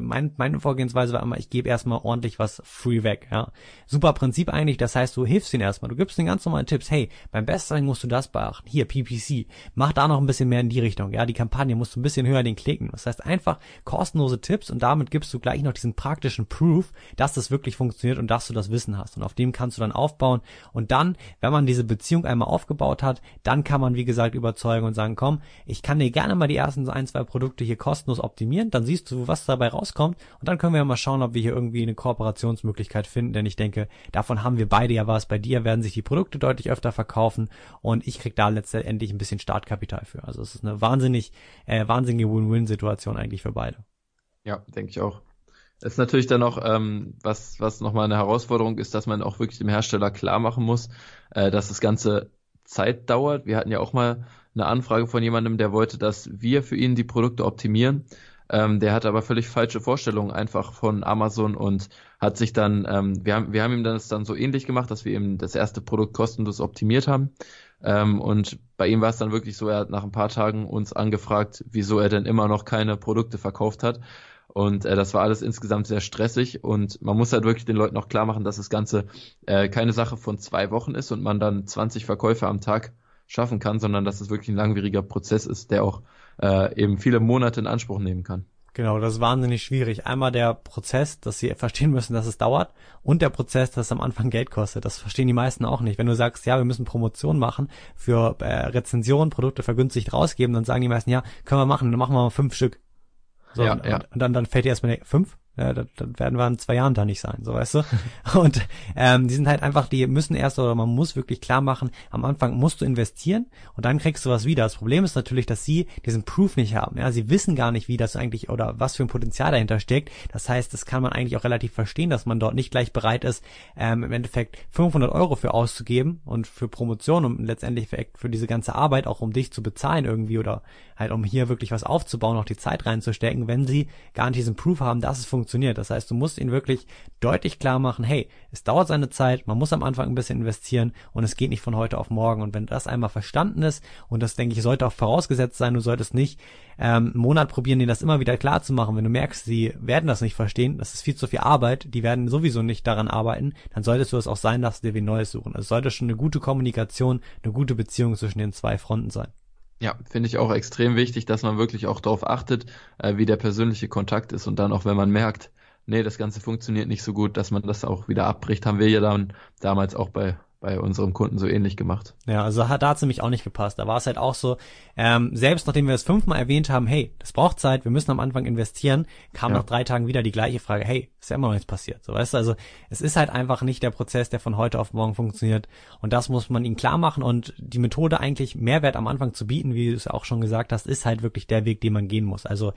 mein, meine Vorgehensweise war immer, ich gebe erstmal ordentlich was free weg. Ja. Super Prinzip eigentlich, das heißt, du hilfst ihnen erstmal. Du gibst ihnen ganz normale Tipps. Hey, beim Bestselling musst du das beachten. Hier, PPC. Mach da noch ein bisschen mehr in die Richtung. Ja, die Kampagne musst du ein bisschen höher den klicken. Das heißt, einfach kostenlose Tipps und damit gibst du gleich noch diesen praktischen Proof, dass das wirklich funktioniert und dass du das Wissen hast. Und auf dem kannst du dann aufbauen. Und dann, wenn man diese Beziehung einmal aufgebaut hat, dann kann man, wie gesagt, überzeugen und sagen, komm, ich kann dir gerne mal die ersten ein, zwei Produkte hier kostenlos optimieren. Dann siehst du, was dabei rauskommt. Und dann können wir mal schauen, ob wir hier irgendwie eine Kooperationsmöglichkeit finden. Denn ich denke, davon haben wir beide ja was. Bei dir werden sich die Produkte deutlich öfter verkaufen und ich krieg da letztendlich ein bisschen Startkapital für. Also es ist eine wahnsinnig, äh, wahnsinnige Win-Win-Situation eigentlich für beide. Ja, denke ich auch. Das ist natürlich dann auch, ähm, was, was nochmal eine Herausforderung ist, dass man auch wirklich dem Hersteller klar machen muss, äh, dass das Ganze Zeit dauert. Wir hatten ja auch mal eine Anfrage von jemandem, der wollte, dass wir für ihn die Produkte optimieren. Ähm, der hat aber völlig falsche Vorstellungen einfach von Amazon und hat sich dann, ähm, wir haben, wir haben ihm das dann so ähnlich gemacht, dass wir ihm das erste Produkt kostenlos optimiert haben. Ähm, und bei ihm war es dann wirklich so, er hat nach ein paar Tagen uns angefragt, wieso er denn immer noch keine Produkte verkauft hat. Und äh, das war alles insgesamt sehr stressig und man muss halt wirklich den Leuten auch klar machen, dass das Ganze äh, keine Sache von zwei Wochen ist und man dann 20 Verkäufe am Tag schaffen kann, sondern dass es wirklich ein langwieriger Prozess ist, der auch äh, eben viele Monate in Anspruch nehmen kann. Genau, das ist wahnsinnig schwierig. Einmal der Prozess, dass sie verstehen müssen, dass es dauert und der Prozess, dass es am Anfang Geld kostet. Das verstehen die meisten auch nicht. Wenn du sagst, ja, wir müssen Promotion machen für äh, Rezensionen, Produkte vergünstigt rausgeben, dann sagen die meisten, ja, können wir machen, dann machen wir mal fünf Stück. So, Ja, und, ja. und dann, dann fällt dir erstmal fünf? Ja, dann, dann werden wir in zwei Jahren da nicht sein, so weißt du. Und ähm, die sind halt einfach, die müssen erst oder man muss wirklich klar machen, am Anfang musst du investieren und dann kriegst du was wieder. Das Problem ist natürlich, dass sie diesen Proof nicht haben. Ja, sie wissen gar nicht, wie das eigentlich oder was für ein Potenzial dahinter steckt. Das heißt, das kann man eigentlich auch relativ verstehen, dass man dort nicht gleich bereit ist, ähm, im Endeffekt 500 Euro für auszugeben und für Promotion und letztendlich für, für diese ganze Arbeit auch um dich zu bezahlen irgendwie oder halt um hier wirklich was aufzubauen, auch die Zeit reinzustecken, wenn sie gar nicht diesen Proof haben, dass es funktioniert. Das heißt, du musst ihnen wirklich deutlich klar machen, hey, es dauert seine Zeit, man muss am Anfang ein bisschen investieren und es geht nicht von heute auf morgen. Und wenn das einmal verstanden ist, und das denke ich, sollte auch vorausgesetzt sein, du solltest nicht ähm, einen Monat probieren, denen das immer wieder klar zu machen. Wenn du merkst, sie werden das nicht verstehen, das ist viel zu viel Arbeit, die werden sowieso nicht daran arbeiten, dann solltest du es auch sein lassen, dir wie Neues suchen. Es sollte schon eine gute Kommunikation, eine gute Beziehung zwischen den zwei Fronten sein. Ja, finde ich auch extrem wichtig, dass man wirklich auch darauf achtet, äh, wie der persönliche Kontakt ist und dann auch, wenn man merkt, nee, das Ganze funktioniert nicht so gut, dass man das auch wieder abbricht, haben wir ja dann damals auch bei bei unserem Kunden so ähnlich gemacht. Ja, also hat da nämlich auch nicht gepasst. Da war es halt auch so, ähm, selbst nachdem wir es fünfmal erwähnt haben, hey, das braucht Zeit, wir müssen am Anfang investieren, kam Ja. nach drei Tagen wieder die gleiche Frage, hey, ist ja immer noch nichts passiert. So weißt du, also es ist halt einfach nicht der Prozess, der von heute auf morgen funktioniert. Und das muss man ihnen klar machen. Und die Methode eigentlich Mehrwert am Anfang zu bieten, wie du es auch schon gesagt hast, ist halt wirklich der Weg, den man gehen muss. Also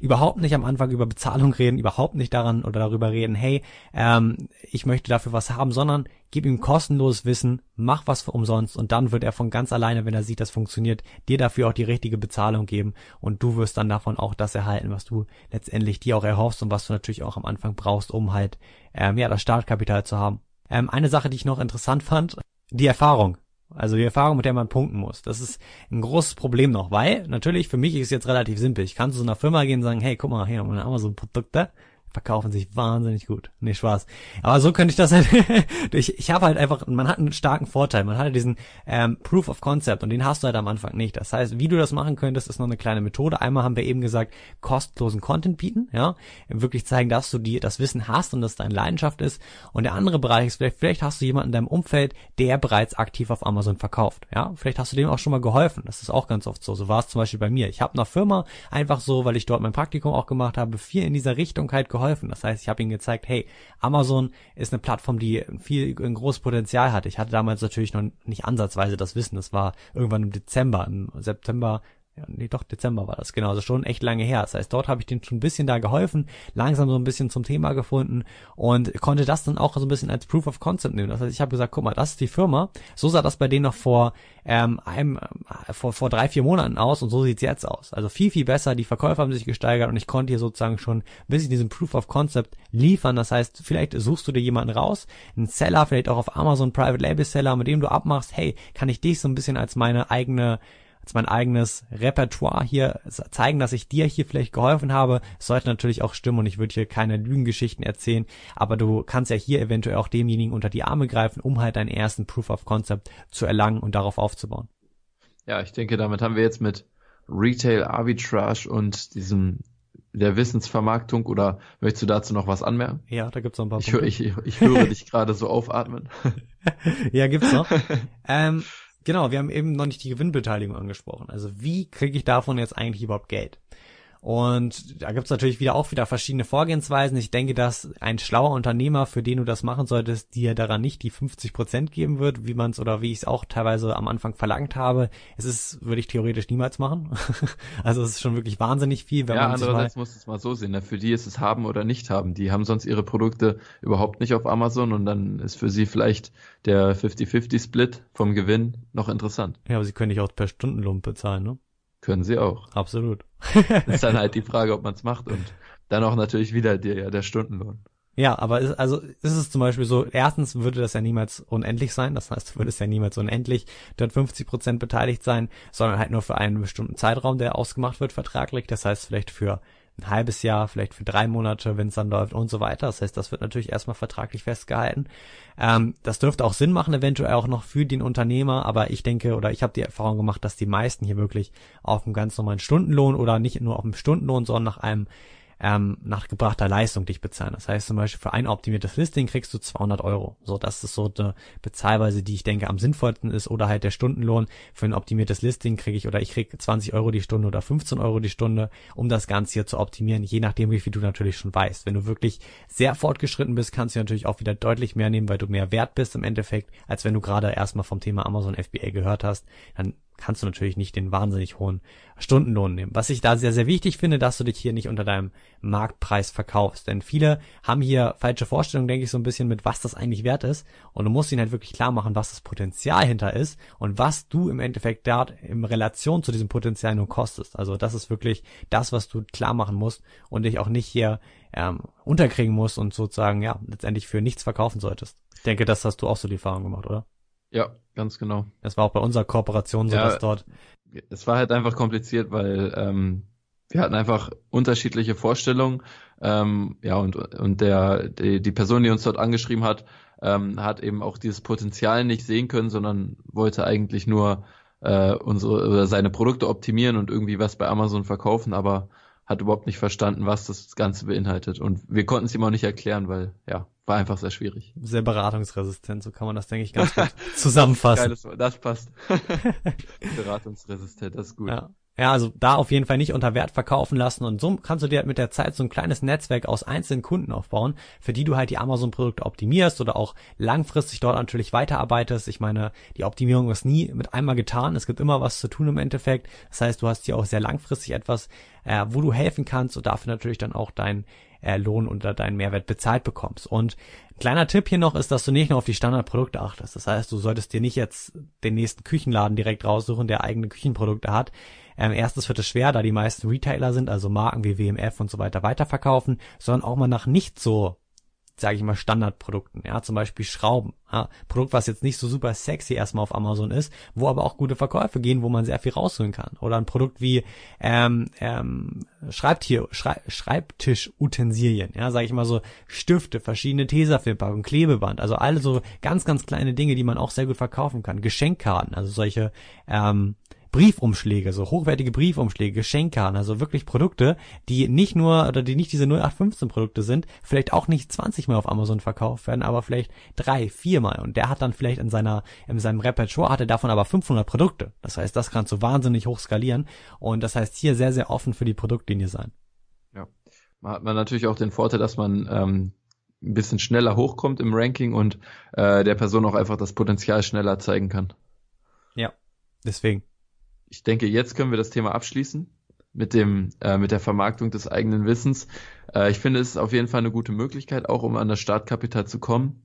überhaupt nicht am Anfang über Bezahlung reden, überhaupt nicht daran oder darüber reden, hey, ähm, ich möchte dafür was haben, sondern gib ihm kostenloses Wissen, mach was für umsonst und dann wird er von ganz alleine, wenn er sieht, das funktioniert, dir dafür auch die richtige Bezahlung geben und du wirst dann davon auch das erhalten, was du letztendlich dir auch erhoffst und was du natürlich auch am Anfang brauchst, um halt ähm, ja das Startkapital zu haben. Ähm, eine Sache, die ich noch interessant fand, die Erfahrung. Also die Erfahrung, mit der man punkten muss. Das ist ein großes Problem noch, weil natürlich für mich ist es jetzt relativ simpel. Ich kann zu so einer Firma gehen und sagen, hey, guck mal, hier meine Amazon-Produkte verkaufen sich wahnsinnig gut. Nee, Spaß. Aber so könnte ich das halt, ich, ich habe halt einfach, man hat einen starken Vorteil. Man hat diesen ähm, Proof of Concept und den hast du halt am Anfang nicht. Das heißt, wie du das machen könntest, ist noch eine kleine Methode. Einmal haben wir eben gesagt, kostenlosen Content bieten, ja, wirklich zeigen, dass du die, das Wissen hast und dass deine Leidenschaft ist. Und der andere Bereich ist vielleicht, vielleicht hast du jemanden in deinem Umfeld, der bereits aktiv auf Amazon verkauft, ja. Vielleicht hast du dem auch schon mal geholfen. Das ist auch ganz oft so. So war es zum Beispiel bei mir. Ich habe einer Firma einfach so, weil ich dort mein Praktikum auch gemacht habe, viel in dieser Richtung halt geholfen. Das heißt, ich habe ihnen gezeigt, hey, Amazon ist eine Plattform, die viel ein großes Potenzial hat. Ich hatte damals natürlich noch nicht ansatzweise das Wissen. Das war irgendwann im Dezember, im September ja, nee, doch, Dezember war das, genau, also schon echt lange her. Das heißt, dort habe ich denen schon ein bisschen da geholfen, langsam so ein bisschen zum Thema gefunden und konnte das dann auch so ein bisschen als Proof of Concept nehmen. Das heißt, ich habe gesagt, guck mal, das ist die Firma. So sah das bei denen noch vor ähm, einem, äh, vor, vor drei, vier Monaten aus und so sieht's jetzt aus. Also viel, viel besser. Die Verkäufer haben sich gesteigert und ich konnte hier sozusagen schon ein bisschen diesen Proof of Concept liefern. Das heißt, vielleicht suchst du dir jemanden raus, einen Seller, vielleicht auch auf Amazon Private Label Seller, mit dem du abmachst, hey, kann ich dich so ein bisschen als meine eigene als mein eigenes Repertoire hier zeigen, dass ich dir hier vielleicht geholfen habe. Es sollte natürlich auch stimmen und ich würde hier keine Lügengeschichten erzählen, aber du kannst ja hier eventuell auch demjenigen unter die Arme greifen, um halt deinen ersten Proof of Concept zu erlangen und darauf aufzubauen. Ja, ich denke, damit haben wir jetzt mit Retail Arbitrage und diesem der Wissensvermarktung oder möchtest du dazu noch was anmerken? Ja, da gibt's noch ein paar Ich, ich, ich höre dich gerade so aufatmen. ja, gibt's noch. ähm, genau, wir haben eben noch nicht die Gewinnbeteiligung angesprochen. Also wie kriege ich davon jetzt eigentlich überhaupt Geld? Und da gibt's natürlich wieder auch wieder verschiedene Vorgehensweisen. Ich denke, dass ein schlauer Unternehmer, für den du das machen solltest, dir daran nicht die 50 Prozent geben wird, wie man es oder wie ich es auch teilweise am Anfang verlangt habe. Es ist, würde ich theoretisch niemals machen. also es ist schon wirklich wahnsinnig viel, wenn ja, man mal andererseits muss es mal so sehen. Ne? Für die ist es haben oder nicht haben. Die haben sonst ihre Produkte überhaupt nicht auf Amazon und dann ist für sie vielleicht der 50-50-Split vom Gewinn noch interessant. Ja, aber sie können dich auch per Stundenlohn bezahlen, ne? Können sie auch. Absolut. ist dann halt die Frage, ob man es macht und dann auch natürlich wieder der, der Stundenlohn. Ja, aber es, also ist es zum Beispiel so, erstens würde das ja niemals unendlich sein, das heißt, du würdest ja niemals unendlich dort 50 Prozent beteiligt sein, sondern halt nur für einen bestimmten Zeitraum, der ausgemacht wird vertraglich, das heißt vielleicht für ein halbes Jahr, vielleicht für drei Monate, wenn es dann läuft und so weiter. Das heißt, das wird natürlich erstmal vertraglich festgehalten. Ähm, das dürfte auch Sinn machen, eventuell auch noch für den Unternehmer, aber ich denke oder ich habe die Erfahrung gemacht, dass die meisten hier wirklich auf einem ganz normalen Stundenlohn oder nicht nur auf einem Stundenlohn, sondern nach einem ähm, nach gebrachter Leistung dich bezahlen. Das heißt zum Beispiel für ein optimiertes Listing kriegst du 200 Euro. So, das ist so eine Bezahlweise, die ich denke am sinnvollsten ist oder halt der Stundenlohn für ein optimiertes Listing kriege ich oder ich krieg 20 Euro die Stunde oder 15 Euro die Stunde, um das Ganze hier zu optimieren, je nachdem, wie viel du natürlich schon weißt. Wenn du wirklich sehr fortgeschritten bist, kannst du natürlich auch wieder deutlich mehr nehmen, weil du mehr wert bist im Endeffekt, als wenn du gerade erstmal vom Thema Amazon FBA gehört hast. Dann kannst du natürlich nicht den wahnsinnig hohen Stundenlohn nehmen. Was ich da sehr, sehr wichtig finde, dass du dich hier nicht unter deinem Marktpreis verkaufst. Denn viele haben hier falsche Vorstellungen, denke ich, so ein bisschen mit, was das eigentlich wert ist. Und du musst ihnen halt wirklich klar machen, was das Potenzial hinter ist und was du im Endeffekt dort in Relation zu diesem Potenzial nur kostest. Also das ist wirklich das, was du klar machen musst und dich auch nicht hier ähm, unterkriegen musst und sozusagen, ja, letztendlich für nichts verkaufen solltest. Ich denke, das hast du auch so die Erfahrung gemacht, oder? Ja, ganz genau. Das war auch bei unserer Kooperation so, Ja. dass dort Es war halt einfach kompliziert, weil ähm, wir hatten einfach unterschiedliche Vorstellungen. Ähm, ja, und, und der, die, die Person, die uns dort angeschrieben hat, ähm, hat eben auch dieses Potenzial nicht sehen können, sondern wollte eigentlich nur äh, unsere oder seine Produkte optimieren und irgendwie was bei Amazon verkaufen, aber hat überhaupt nicht verstanden, was das Ganze beinhaltet. Und wir konnten es ihm auch nicht erklären, weil ja, war einfach sehr schwierig. sehr beratungsresistent, so kann man das, denke ich, ganz gut zusammenfassen. Geiles Wort, das passt. Beratungsresistent, das ist gut. Ja. Ja, also da auf jeden Fall nicht unter Wert verkaufen lassen und so kannst du dir halt mit der Zeit so ein kleines Netzwerk aus einzelnen Kunden aufbauen, für die du halt die Amazon-Produkte optimierst oder auch langfristig dort natürlich weiterarbeitest. Ich meine, die Optimierung ist nie mit einmal getan. Es gibt immer was zu tun im Endeffekt. Das heißt, du hast hier auch sehr langfristig etwas, äh, wo du helfen kannst und dafür natürlich dann auch deinen äh, Lohn oder deinen Mehrwert bezahlt bekommst. Und ein kleiner Tipp hier noch ist, dass du nicht nur auf die Standardprodukte achtest. Das heißt, du solltest dir nicht jetzt den nächsten Küchenladen direkt raussuchen, der eigene Küchenprodukte hat. Ähm, erstens wird es schwer, da die meisten Retailer sind, also Marken wie WMF und so weiter weiterverkaufen, sondern auch mal nach nicht so, sage ich mal, Standardprodukten. Ja, zum Beispiel Schrauben. Ja, Produkt, was jetzt nicht so super sexy erstmal auf Amazon ist, wo aber auch gute Verkäufe gehen, wo man sehr viel rausholen kann. Oder ein Produkt wie ähm, ähm, Schreibtier, Schrei Schreibtischutensilien, ja, sage ich mal so Stifte, verschiedene Tesafilmpackungen, Klebeband, also alle so ganz, ganz kleine Dinge, die man auch sehr gut verkaufen kann. Geschenkkarten, also solche ähm, Briefumschläge, so hochwertige Briefumschläge, Geschenkkarten, also wirklich Produkte, die nicht nur oder die nicht diese 0815 Produkte sind, vielleicht auch nicht 20 Mal auf Amazon verkauft werden, aber vielleicht drei, vier Mal. Und der hat dann vielleicht in seiner in seinem Repertoire hat er davon aber 500 Produkte. Das heißt, das kannst du wahnsinnig hoch skalieren und das heißt hier sehr sehr offen für die Produktlinie sein. Ja. Man hat man natürlich auch den Vorteil, dass man ähm, ein bisschen schneller hochkommt im Ranking und äh, der Person auch einfach das Potenzial schneller zeigen kann. Ja, deswegen. Ich denke, jetzt können wir das Thema abschließen mit dem äh, mit der Vermarktung des eigenen Wissens. Äh, ich finde, es ist auf jeden Fall eine gute Möglichkeit, auch um an das Startkapital zu kommen.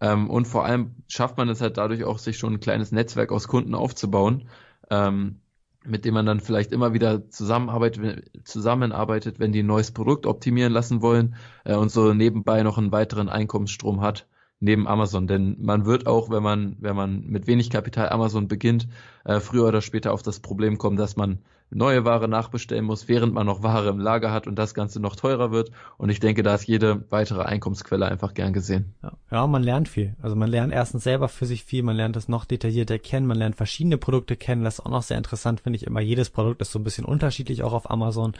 Ähm, und vor allem schafft man es halt dadurch auch, sich schon ein kleines Netzwerk aus Kunden aufzubauen, ähm, mit dem man dann vielleicht immer wieder zusammenarbeitet, zusammenarbeitet, wenn die ein neues Produkt optimieren lassen wollen äh, und so nebenbei noch einen weiteren Einkommensstrom hat neben Amazon. Denn man wird auch, wenn man, wenn man mit wenig Kapital Amazon beginnt, äh, früher oder später auf das Problem kommen, dass man neue Ware nachbestellen muss, während man noch Ware im Lager hat und das Ganze noch teurer wird. Und ich denke, da ist jede weitere Einkommensquelle einfach gern gesehen. Ja. man lernt viel. Also man lernt erstens selber für sich viel, man lernt es noch detaillierter kennen, man lernt verschiedene Produkte kennen. Das ist auch noch sehr interessant, finde ich immer. Jedes Produkt ist so ein bisschen unterschiedlich auch auf Amazon.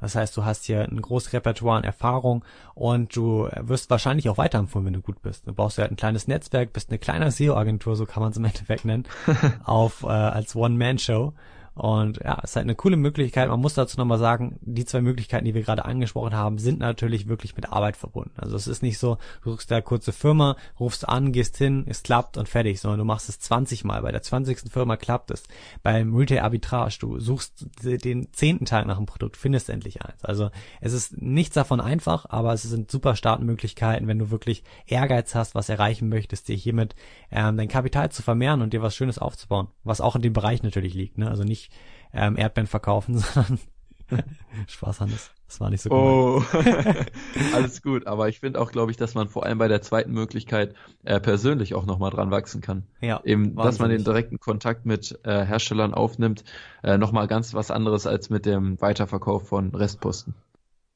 Das heißt, du hast hier ein großes Repertoire an Erfahrung und du wirst wahrscheinlich auch weiterempfohlen, wenn du gut bist. Du brauchst ja halt ein kleines Netzwerk, bist eine kleine SEO-Agentur, so kann man es im Endeffekt nennen, auf äh, als One-Man-Show. Und ja, ist halt eine coole Möglichkeit. Man muss dazu nochmal sagen, die zwei Möglichkeiten, die wir gerade angesprochen haben, sind natürlich wirklich mit Arbeit verbunden. Also es ist nicht so, du suchst da kurze Firma, rufst an, gehst hin, es klappt und fertig, sondern du machst es 20 Mal. Bei der 20. Firma klappt es. Beim Retail Arbitrage, du suchst den zehnten Tag nach einem Produkt, findest endlich eins. Also es ist nichts davon einfach, aber es sind super Startmöglichkeiten, wenn du wirklich Ehrgeiz hast, was erreichen möchtest, dir hiermit ähm, dein Kapital zu vermehren und dir was Schönes aufzubauen. Was auch in dem Bereich natürlich liegt. Ne? Also nicht ähm, Erdbeeren verkaufen, sondern Spaß, Hannes. Das war nicht so gut. Oh, alles gut. Aber ich finde auch, glaube ich, dass man vor allem bei der zweiten Möglichkeit äh, persönlich auch nochmal dran wachsen kann. Ja, Eben, dass man den wahnsinnig. direkten Kontakt mit äh, Herstellern aufnimmt, äh, nochmal ganz was anderes als mit dem Weiterverkauf von Restposten.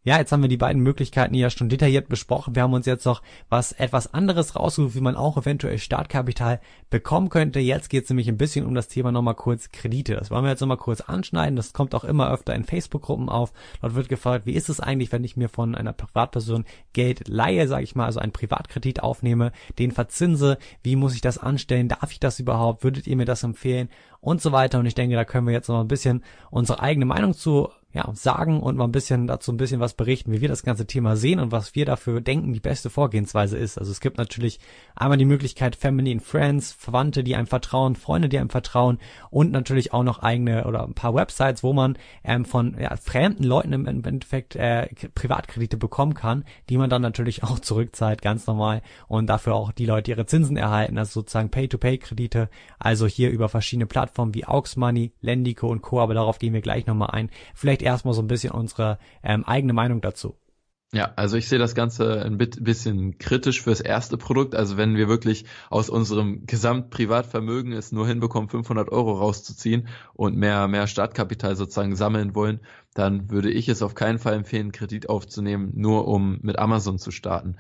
Ja, jetzt haben wir die beiden Möglichkeiten ja schon detailliert besprochen. Wir haben uns jetzt noch was etwas anderes rausgesucht, wie man auch eventuell Startkapital bekommen könnte. Jetzt geht es nämlich ein bisschen um das Thema nochmal kurz Kredite. Das wollen wir jetzt nochmal kurz anschneiden. Das kommt auch immer öfter in Facebook-Gruppen auf. Dort wird gefragt, wie ist es eigentlich, wenn ich mir von einer Privatperson Geld leihe, sage ich mal, also einen Privatkredit aufnehme, den verzinse, wie muss ich das anstellen, darf ich das überhaupt, würdet ihr mir das empfehlen und so weiter. Und ich denke, da können wir jetzt noch ein bisschen unsere eigene Meinung zu ja, sagen und mal ein bisschen dazu ein bisschen was berichten, wie wir das ganze Thema sehen und was wir dafür denken, die beste Vorgehensweise ist. Also es gibt natürlich einmal die Möglichkeit Family and Friends, Verwandte, die einem vertrauen, Freunde, die einem vertrauen und natürlich auch noch eigene oder ein paar Websites, wo man ähm, von ja, fremden Leuten im, Endeffekt äh, Privatkredite bekommen kann, die man dann natürlich auch zurückzahlt, ganz normal und dafür auch die Leute ihre Zinsen erhalten, also sozusagen Pay-to-Pay-Kredite, also hier über verschiedene Plattformen wie Aux Money, Lendico und Co., aber darauf gehen wir gleich nochmal ein. Vielleicht erstmal so ein bisschen unsere ähm, eigene Meinung dazu. Ja, also ich sehe das Ganze ein bisschen kritisch fürs erste Produkt. Also wenn wir wirklich aus unserem Gesamtprivatvermögen es nur hinbekommen, 500 Euro rauszuziehen und mehr, mehr Startkapital sozusagen sammeln wollen, dann würde ich es auf keinen Fall empfehlen, Kredit aufzunehmen, nur um mit Amazon zu starten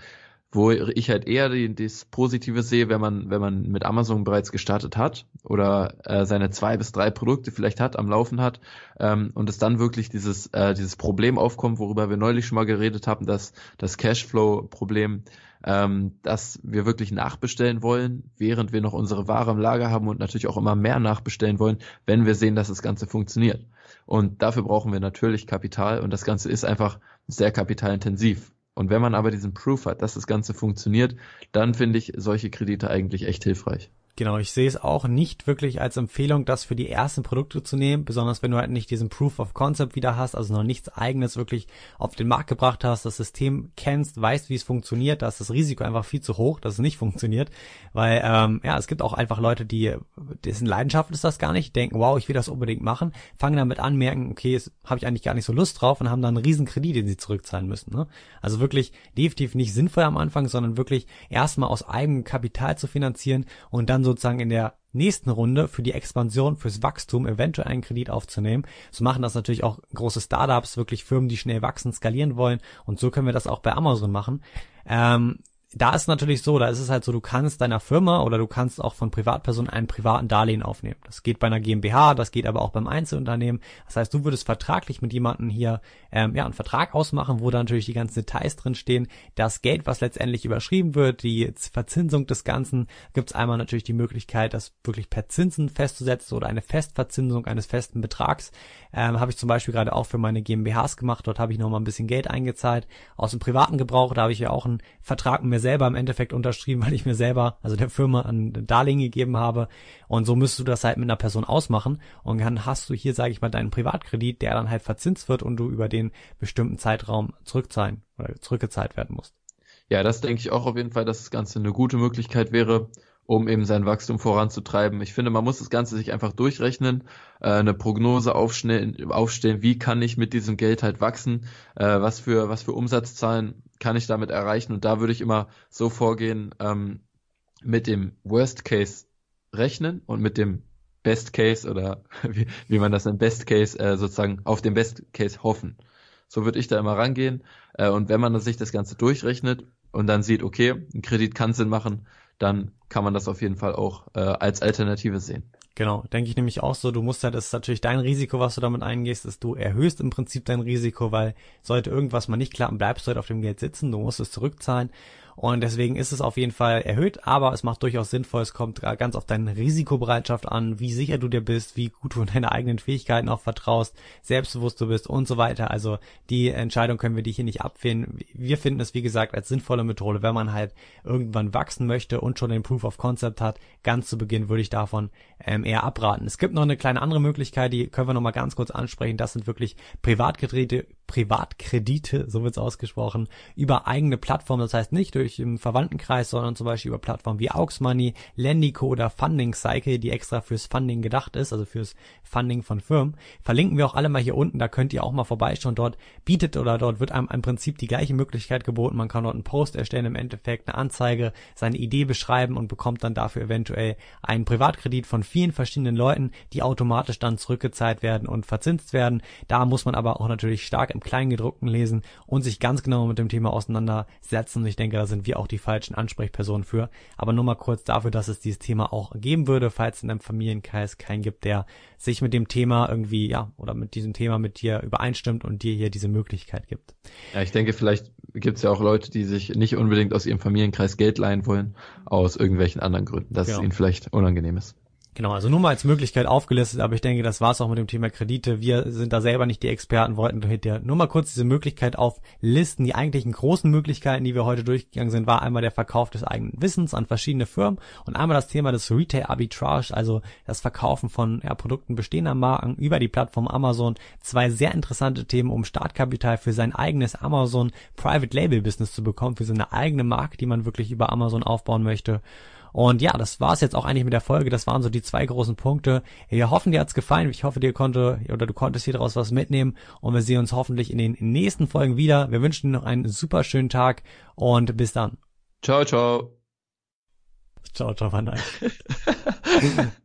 wo ich halt eher die, das Positive sehe, wenn man, wenn man mit Amazon bereits gestartet hat oder äh, seine zwei bis drei Produkte vielleicht hat, am Laufen hat ähm, und es dann wirklich dieses, äh, dieses Problem aufkommt, worüber wir neulich schon mal geredet haben, dass das Cashflow-Problem, ähm, dass wir wirklich nachbestellen wollen, während wir noch unsere Ware im Lager haben und natürlich auch immer mehr nachbestellen wollen, wenn wir sehen, dass das Ganze funktioniert. Und dafür brauchen wir natürlich Kapital und das Ganze ist einfach sehr kapitalintensiv. Und wenn man aber diesen Proof hat, dass das Ganze funktioniert, dann finde ich solche Kredite eigentlich echt hilfreich. Genau, ich sehe es auch nicht wirklich als Empfehlung, das für die ersten Produkte zu nehmen, besonders wenn du halt nicht diesen Proof of Concept wieder hast, also noch nichts eigenes wirklich auf den Markt gebracht hast, das System kennst, weißt, wie es funktioniert, da ist das Risiko einfach viel zu hoch, dass es nicht funktioniert, weil ähm, ja, es gibt auch einfach Leute, die dessen Leidenschaft ist das gar nicht, denken, wow, ich will das unbedingt machen, fangen damit an, merken, okay, habe ich eigentlich gar nicht so Lust drauf und haben dann einen riesen Kredit, den sie zurückzahlen müssen. Ne? Also wirklich definitiv nicht sinnvoll am Anfang, sondern wirklich erstmal aus eigenem Kapital zu finanzieren und dann sozusagen in der nächsten Runde für die Expansion, fürs Wachstum eventuell einen Kredit aufzunehmen. So machen das natürlich auch große Startups, wirklich Firmen, die schnell wachsen, skalieren wollen. Und so können wir das auch bei Amazon machen. Ähm, da ist natürlich so, da ist es halt so, du kannst deiner Firma oder du kannst auch von Privatpersonen einen privaten Darlehen aufnehmen. Das geht bei einer GmbH, das geht aber auch beim Einzelunternehmen. Das heißt, du würdest vertraglich mit jemandem hier ähm, ja einen Vertrag ausmachen, wo da natürlich die ganzen Details drin stehen. Das Geld, was letztendlich überschrieben wird, die Verzinsung des Ganzen, gibt es einmal natürlich die Möglichkeit, das wirklich per Zinsen festzusetzen oder eine Festverzinsung eines festen Betrags. Ähm, habe ich zum Beispiel gerade auch für meine GmbHs gemacht. Dort habe ich nochmal ein bisschen Geld eingezahlt aus dem privaten Gebrauch. Da habe ich ja auch einen Vertrag mit mir selber im Endeffekt unterschrieben, weil ich mir selber, also der Firma, ein Darlehen gegeben habe. Und so müsstest du das halt mit einer Person ausmachen. Und dann hast du hier, sage ich mal, deinen Privatkredit, der dann halt verzinst wird und du über den bestimmten Zeitraum zurückzahlen oder zurückgezahlt werden musst. Ja, das denke ich auch auf jeden Fall, dass das Ganze eine gute Möglichkeit wäre, um eben sein Wachstum voranzutreiben. Ich finde, man muss das Ganze sich einfach durchrechnen, äh, eine Prognose aufstellen, aufstellen, wie kann ich mit diesem Geld halt wachsen, äh, was für was für Umsatzzahlen kann ich damit erreichen. Und da würde ich immer so vorgehen, ähm, mit dem Worst Case rechnen und mit dem Best Case oder wie, wie man das nennt, Best Case äh, sozusagen auf den Best Case hoffen. So würde ich da immer rangehen. Äh, und wenn man sich das Ganze durchrechnet und dann sieht, okay, ein Kredit kann Sinn machen, dann kann man das auf jeden Fall auch äh, als Alternative sehen. Genau, denke ich nämlich auch so. Du musst halt, das ist natürlich dein Risiko, was du damit eingehst, ist, du erhöhst im Prinzip dein Risiko, weil sollte irgendwas mal nicht klappen, bleibst du halt auf dem Geld sitzen, du musst es zurückzahlen und deswegen ist es auf jeden Fall erhöht, aber es macht durchaus sinnvoll. Es kommt ganz auf deine Risikobereitschaft an, wie sicher du dir bist, wie gut du in deine eigenen Fähigkeiten auch vertraust, selbstbewusst du bist und so weiter. Also die Entscheidung können wir dir hier nicht abfinden. Wir finden es, wie gesagt, als sinnvolle Methode, wenn man halt irgendwann wachsen möchte und schon den Proof of Concept hat. Ganz zu Beginn würde ich davon ähm, eher abraten. Es gibt noch eine kleine andere Möglichkeit, die können wir noch mal ganz kurz ansprechen. Das sind wirklich Privatkredite, Privatkredite, so wird's ausgesprochen, über eigene Plattformen. Das heißt nicht durch im Verwandtenkreis, sondern zum Beispiel über Plattformen wie Aux Lendico oder Funding Cycle, die extra fürs Funding gedacht ist, also fürs Funding von Firmen. Verlinken wir auch alle mal hier unten, da könnt ihr auch mal vorbeischauen. Dort bietet oder dort wird einem im Prinzip die gleiche Möglichkeit geboten. Man kann dort einen Post erstellen, im Endeffekt eine Anzeige, seine Idee beschreiben und bekommt dann dafür eventuell einen Privatkredit von vielen verschiedenen Leuten, die automatisch dann zurückgezahlt werden und verzinst werden. Da muss man aber auch natürlich stark im Kleingedruckten lesen und sich ganz genau mit dem Thema auseinandersetzen. Und ich denke, da sind wir auch die falschen Ansprechpersonen für. Aber nur mal kurz dafür, dass es dieses Thema auch geben würde, falls in einem Familienkreis keinen gibt, der sich mit dem Thema irgendwie, ja, oder mit diesem Thema mit dir übereinstimmt und dir hier diese Möglichkeit gibt. Ja, ich denke, vielleicht gibt es ja auch Leute, die sich nicht unbedingt aus ihrem Familienkreis Geld leihen wollen, aus irgendwelchen anderen Gründen, dass genau. es ihnen vielleicht unangenehm ist. Genau, also nur mal als Möglichkeit aufgelistet, aber ich denke, das war's auch mit dem Thema Kredite. Wir sind da selber nicht die Experten, wollten dir nur mal kurz diese Möglichkeit auflisten. Die eigentlichen großen Möglichkeiten, die wir heute durchgegangen sind, war einmal der Verkauf des eigenen Wissens an verschiedene Firmen und einmal das Thema des Retail Arbitrage, also das Verkaufen von ja, Produkten bestehender Marken über die Plattform Amazon. Zwei sehr interessante Themen, um Startkapital für sein eigenes Amazon Private Label Business zu bekommen, für seine eigene Marke, die man wirklich über Amazon aufbauen möchte. Und ja, das war's jetzt auch eigentlich mit der Folge. Das waren so die zwei großen Punkte. Wir hoffen, dir hat's gefallen. Ich hoffe, dir konnte oder du konntest hier daraus was mitnehmen. Und wir sehen uns hoffentlich in den nächsten Folgen wieder. Wir wünschen dir noch einen super schönen Tag und bis dann. Ciao, ciao. Ciao, ciao, Van